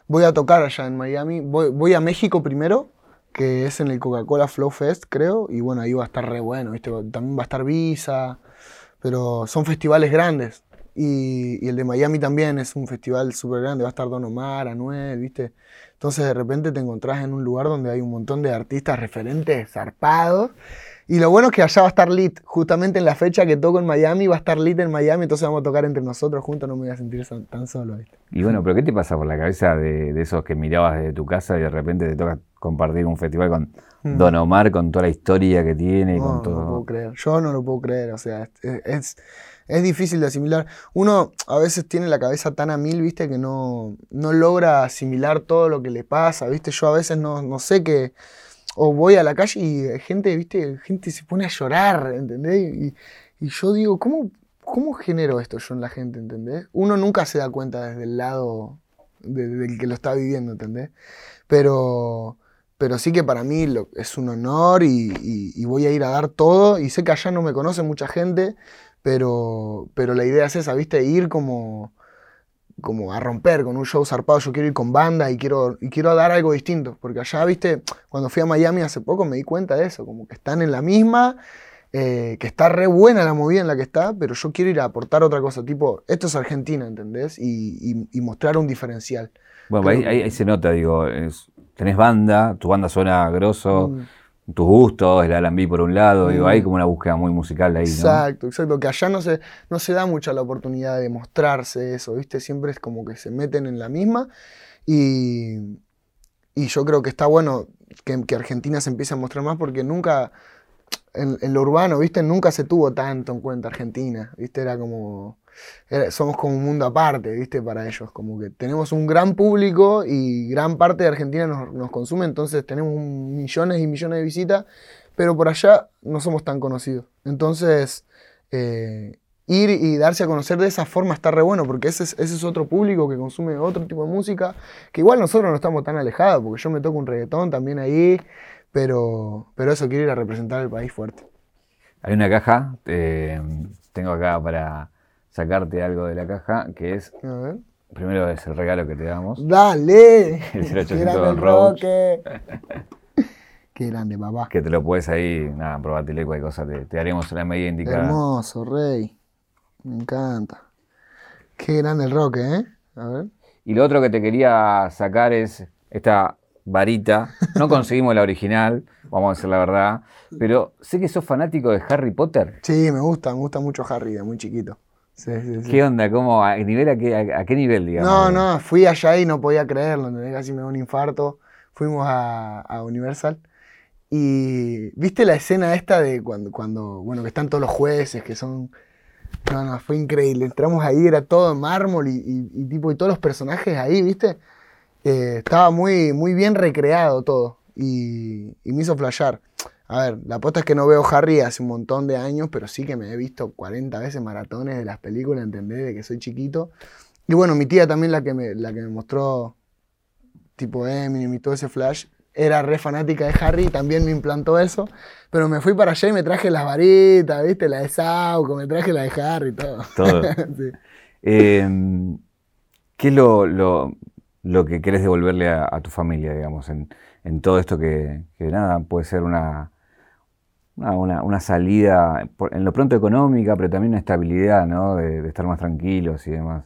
Voy a tocar allá en Miami. Voy, a México primero, que es en el Coca-Cola Flow Fest, creo. Y bueno, ahí va a estar re bueno, ¿viste? También va a estar Visa. Pero son festivales grandes. Y, el de Miami también es un festival súper grande. Va a estar Don Omar, Anuel, ¿viste? Entonces de repente te encontrás en un lugar donde hay un montón de artistas referentes zarpados y lo bueno es que allá va a estar Lit, justamente en la fecha que toco en Miami, va a estar Lit en Miami, entonces vamos a tocar entre nosotros juntos, no me voy a sentir tan solo. Y bueno, pero ¿qué te pasa por la cabeza de, esos que mirabas desde tu casa y de repente te toca compartir un festival con mm. Don Omar, con toda la historia que tiene? Y con todo... no lo puedo creer, yo no lo puedo creer, o sea, es, es, difícil de asimilar. Uno a veces tiene la cabeza tan a mil, viste, que no, no logra asimilar todo lo que le pasa, viste, yo a veces no, no sé qué o voy a la calle y gente, viste, gente se pone a llorar, ¿entendés? Y, yo digo, ¿cómo, ¿cómo genero esto yo en la gente, ¿entendés? Uno nunca se da cuenta desde el lado del que lo está viviendo, ¿entendés? Pero, pero sí que para mí es un honor y, voy a ir a dar todo. Y sé que allá no me conoce mucha gente, pero, pero la idea es esa, ¿viste? Ir como como a romper con un show zarpado, yo quiero ir con banda y quiero, y quiero dar algo distinto, porque allá, viste, cuando fui a Miami hace poco me di cuenta de eso, como que están en la misma, eh, que está re buena la movida en la que está, pero yo quiero ir a aportar otra cosa, tipo, esto es Argentina, ¿entendés? Y, mostrar un diferencial. Bueno, ahí, se nota, digo, tenés banda, tu banda suena grosso. Mm tus gustos, el R&B por un lado, digo, hay mm. como una búsqueda muy musical ahí, ¿no? Exacto, exacto, que allá no se, no se da mucha la oportunidad de mostrarse eso, ¿viste? Siempre es como que se meten en la misma y, y yo creo que está bueno que, que, Argentina se empiece a mostrar más porque nunca, en, en, lo urbano, ¿viste? Nunca se tuvo tanto en cuenta Argentina, ¿viste? Era como somos como un mundo aparte, ¿viste? Para ellos, como que tenemos un gran público y gran parte de Argentina nos, consume, entonces tenemos millones y millones de visitas, pero por allá no somos tan conocidos. Entonces, eh, ir y darse a conocer de esa forma está re bueno, porque ese es, otro público que consume otro tipo de música, que igual nosotros no estamos tan alejados, porque yo me toco un reggaetón también ahí, Pero, pero eso, quiero ir a representar el país fuerte. Hay una caja, eh, tengo acá para sacarte algo de la caja, que es... A ver. Primero es el regalo que te damos. ¡Dale! El ¡Qué 0800 grande el Roach. Roque! ¡Qué grande, papá! Que te lo puedes ahí, nada, probátele cualquier cosa, te, te haremos la medida indicada. Hermoso, rey. Me encanta. Qué grande el Roque, ¿eh? A ver. Y lo otro que te quería sacar es esta varita. No conseguimos la original, vamos a decir la verdad. Pero sé que sos fanático de Harry Potter. Sí, me gusta, me gusta mucho Harry de muy chiquito. Sí, sí, sí. ¿Qué onda? ¿Cómo? ¿A, nivel, a, qué, a, a qué nivel, digamos? No, no, fui allá y no podía creerlo, ¿entendés? Casi me dio un infarto. Fuimos a, a Universal y viste la escena esta de cuando, cuando, bueno, que están todos los jueces, que son... No, no, fue increíble. Entramos ahí, era todo en mármol y, y- y tipo, y todos los personajes ahí, ¿viste? Eh, estaba muy, muy bien recreado todo y, y me hizo flashear. A ver, la apuesta es que no veo Harry hace un montón de años, pero sí que me he visto 40 veces maratones de las películas, ¿entendés? De que soy chiquito. Y bueno, mi tía también la que me, la que me mostró tipo Eminem y todo ese flash, era re fanática de Harry y también me implantó eso. Pero me fui para allá y me traje las varitas, ¿viste? La de Sauco, me traje la de Harry y todo. Todo. Sí. Eh, ¿Qué es lo, lo- lo que querés devolverle a, a tu familia, digamos, en, en todo esto que, que nada, puede ser una, una, una- una salida, en lo pronto económica, pero también una estabilidad, ¿no? De, de estar más tranquilos y demás.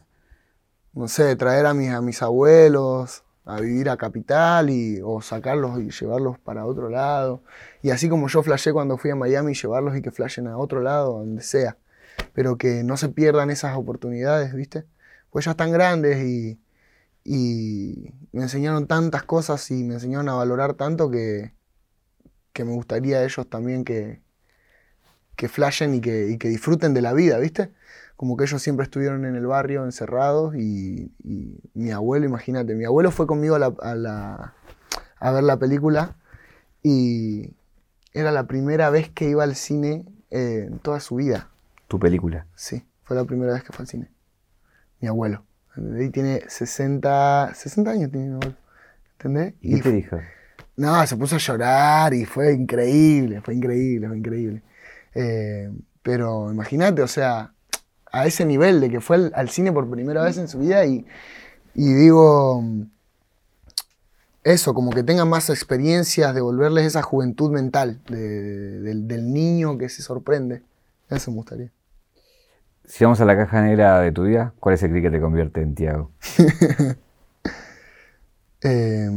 no sé, traer a mis, a mis abuelos a vivir a Capital y, o sacarlos y llevarlos para otro lado. Y así como yo flashé cuando fui a Miami, llevarlos y que flashen a otro lado, donde sea. Pero que no se pierdan esas oportunidades, ¿viste? Pues ya están grandes y, y me enseñaron tantas cosas y me enseñaron a valorar tanto que, que me gustaría a ellos también que, que flashen y que, y que disfruten de la vida, ¿viste? como que ellos siempre estuvieron en el barrio encerrados y, y mi abuelo, imagínate, mi abuelo fue conmigo a, la- a la- a ver la película y era la primera vez que iba al cine eh, en toda su vida. Tu película. Sí, fue la primera vez que fue al cine. Mi abuelo. Ahí tiene 60, 60 años, tiene mi abuelo. ¿Entendés? ¿Y qué te fu- dijo? No, se puso a llorar y fue increíble, fue increíble, fue increíble. Eh, pero imagínate, o sea, a ese nivel de que fue al, al cine por primera vez en su vida y, y digo, eso, como que tengan más experiencias, devolverles esa juventud mental de- del, del niño que se sorprende. Eso me gustaría. Si vamos a la caja negra de tu vida, ¿cuál es el clic que te convierte en Tiago? Eh,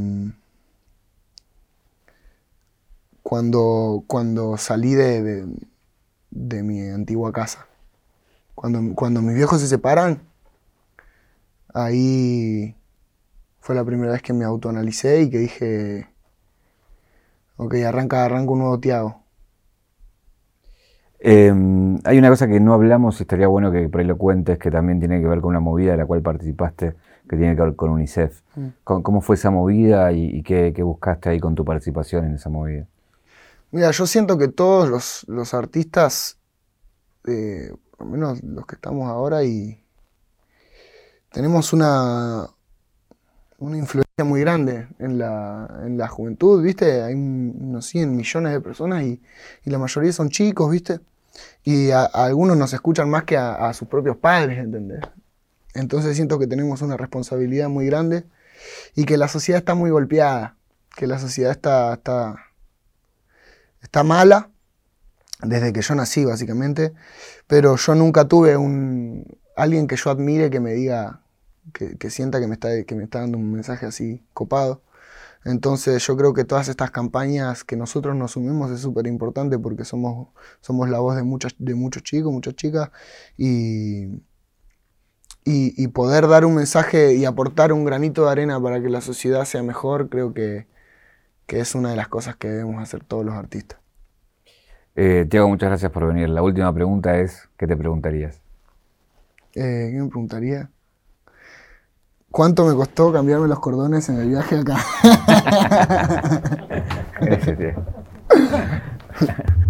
cuando, cuando salí de, de- de mi antigua casa. Cuando, cuando mis viejos se separan, ahí fue la primera vez que me autoanalicé y que dije, ok, arranca, arranca un nuevo Tiago. Eh, hay una cosa que no hablamos y estaría bueno que por ahí lo cuentes, que también tiene que ver con una movida de la cual participaste, que tiene que ver con UNICEF. Mm. ¿Cómo, cómo fue esa movida y, y qué, qué buscaste ahí con tu participación en esa movida? Mira, yo siento que todos los, los artistas, eh, por lo menos los que estamos ahora, y tenemos una, una influencia muy grande en la, en la juventud, ¿viste? Hay un- unos 100 millones de personas y, y la mayoría son chicos, ¿viste? Y a, algunos nos escuchan más que a, a sus propios padres, ¿entendés? Entonces siento que tenemos una responsabilidad muy grande y que la sociedad está muy golpeada, que la sociedad está, está, está mala desde que yo nací, básicamente, pero yo nunca tuve un alguien que yo admire que me diga, que, sienta que me, está, que me está dando un mensaje así copado. Entonces yo creo que todas estas campañas que nosotros nos sumimos es súper importante porque somos, somos la voz de, muchas, de muchos chicos, muchas chicas y, y poder dar un mensaje y aportar un granito de arena para que la sociedad sea mejor, creo que, que es una de las cosas que debemos hacer todos los artistas. Eh, Tiago, muchas gracias por venir. La última pregunta es, ¿qué te preguntarías? Eh, ¿Qué me preguntaría? ¿Cuánto me costó cambiarme los cordones en el viaje acá?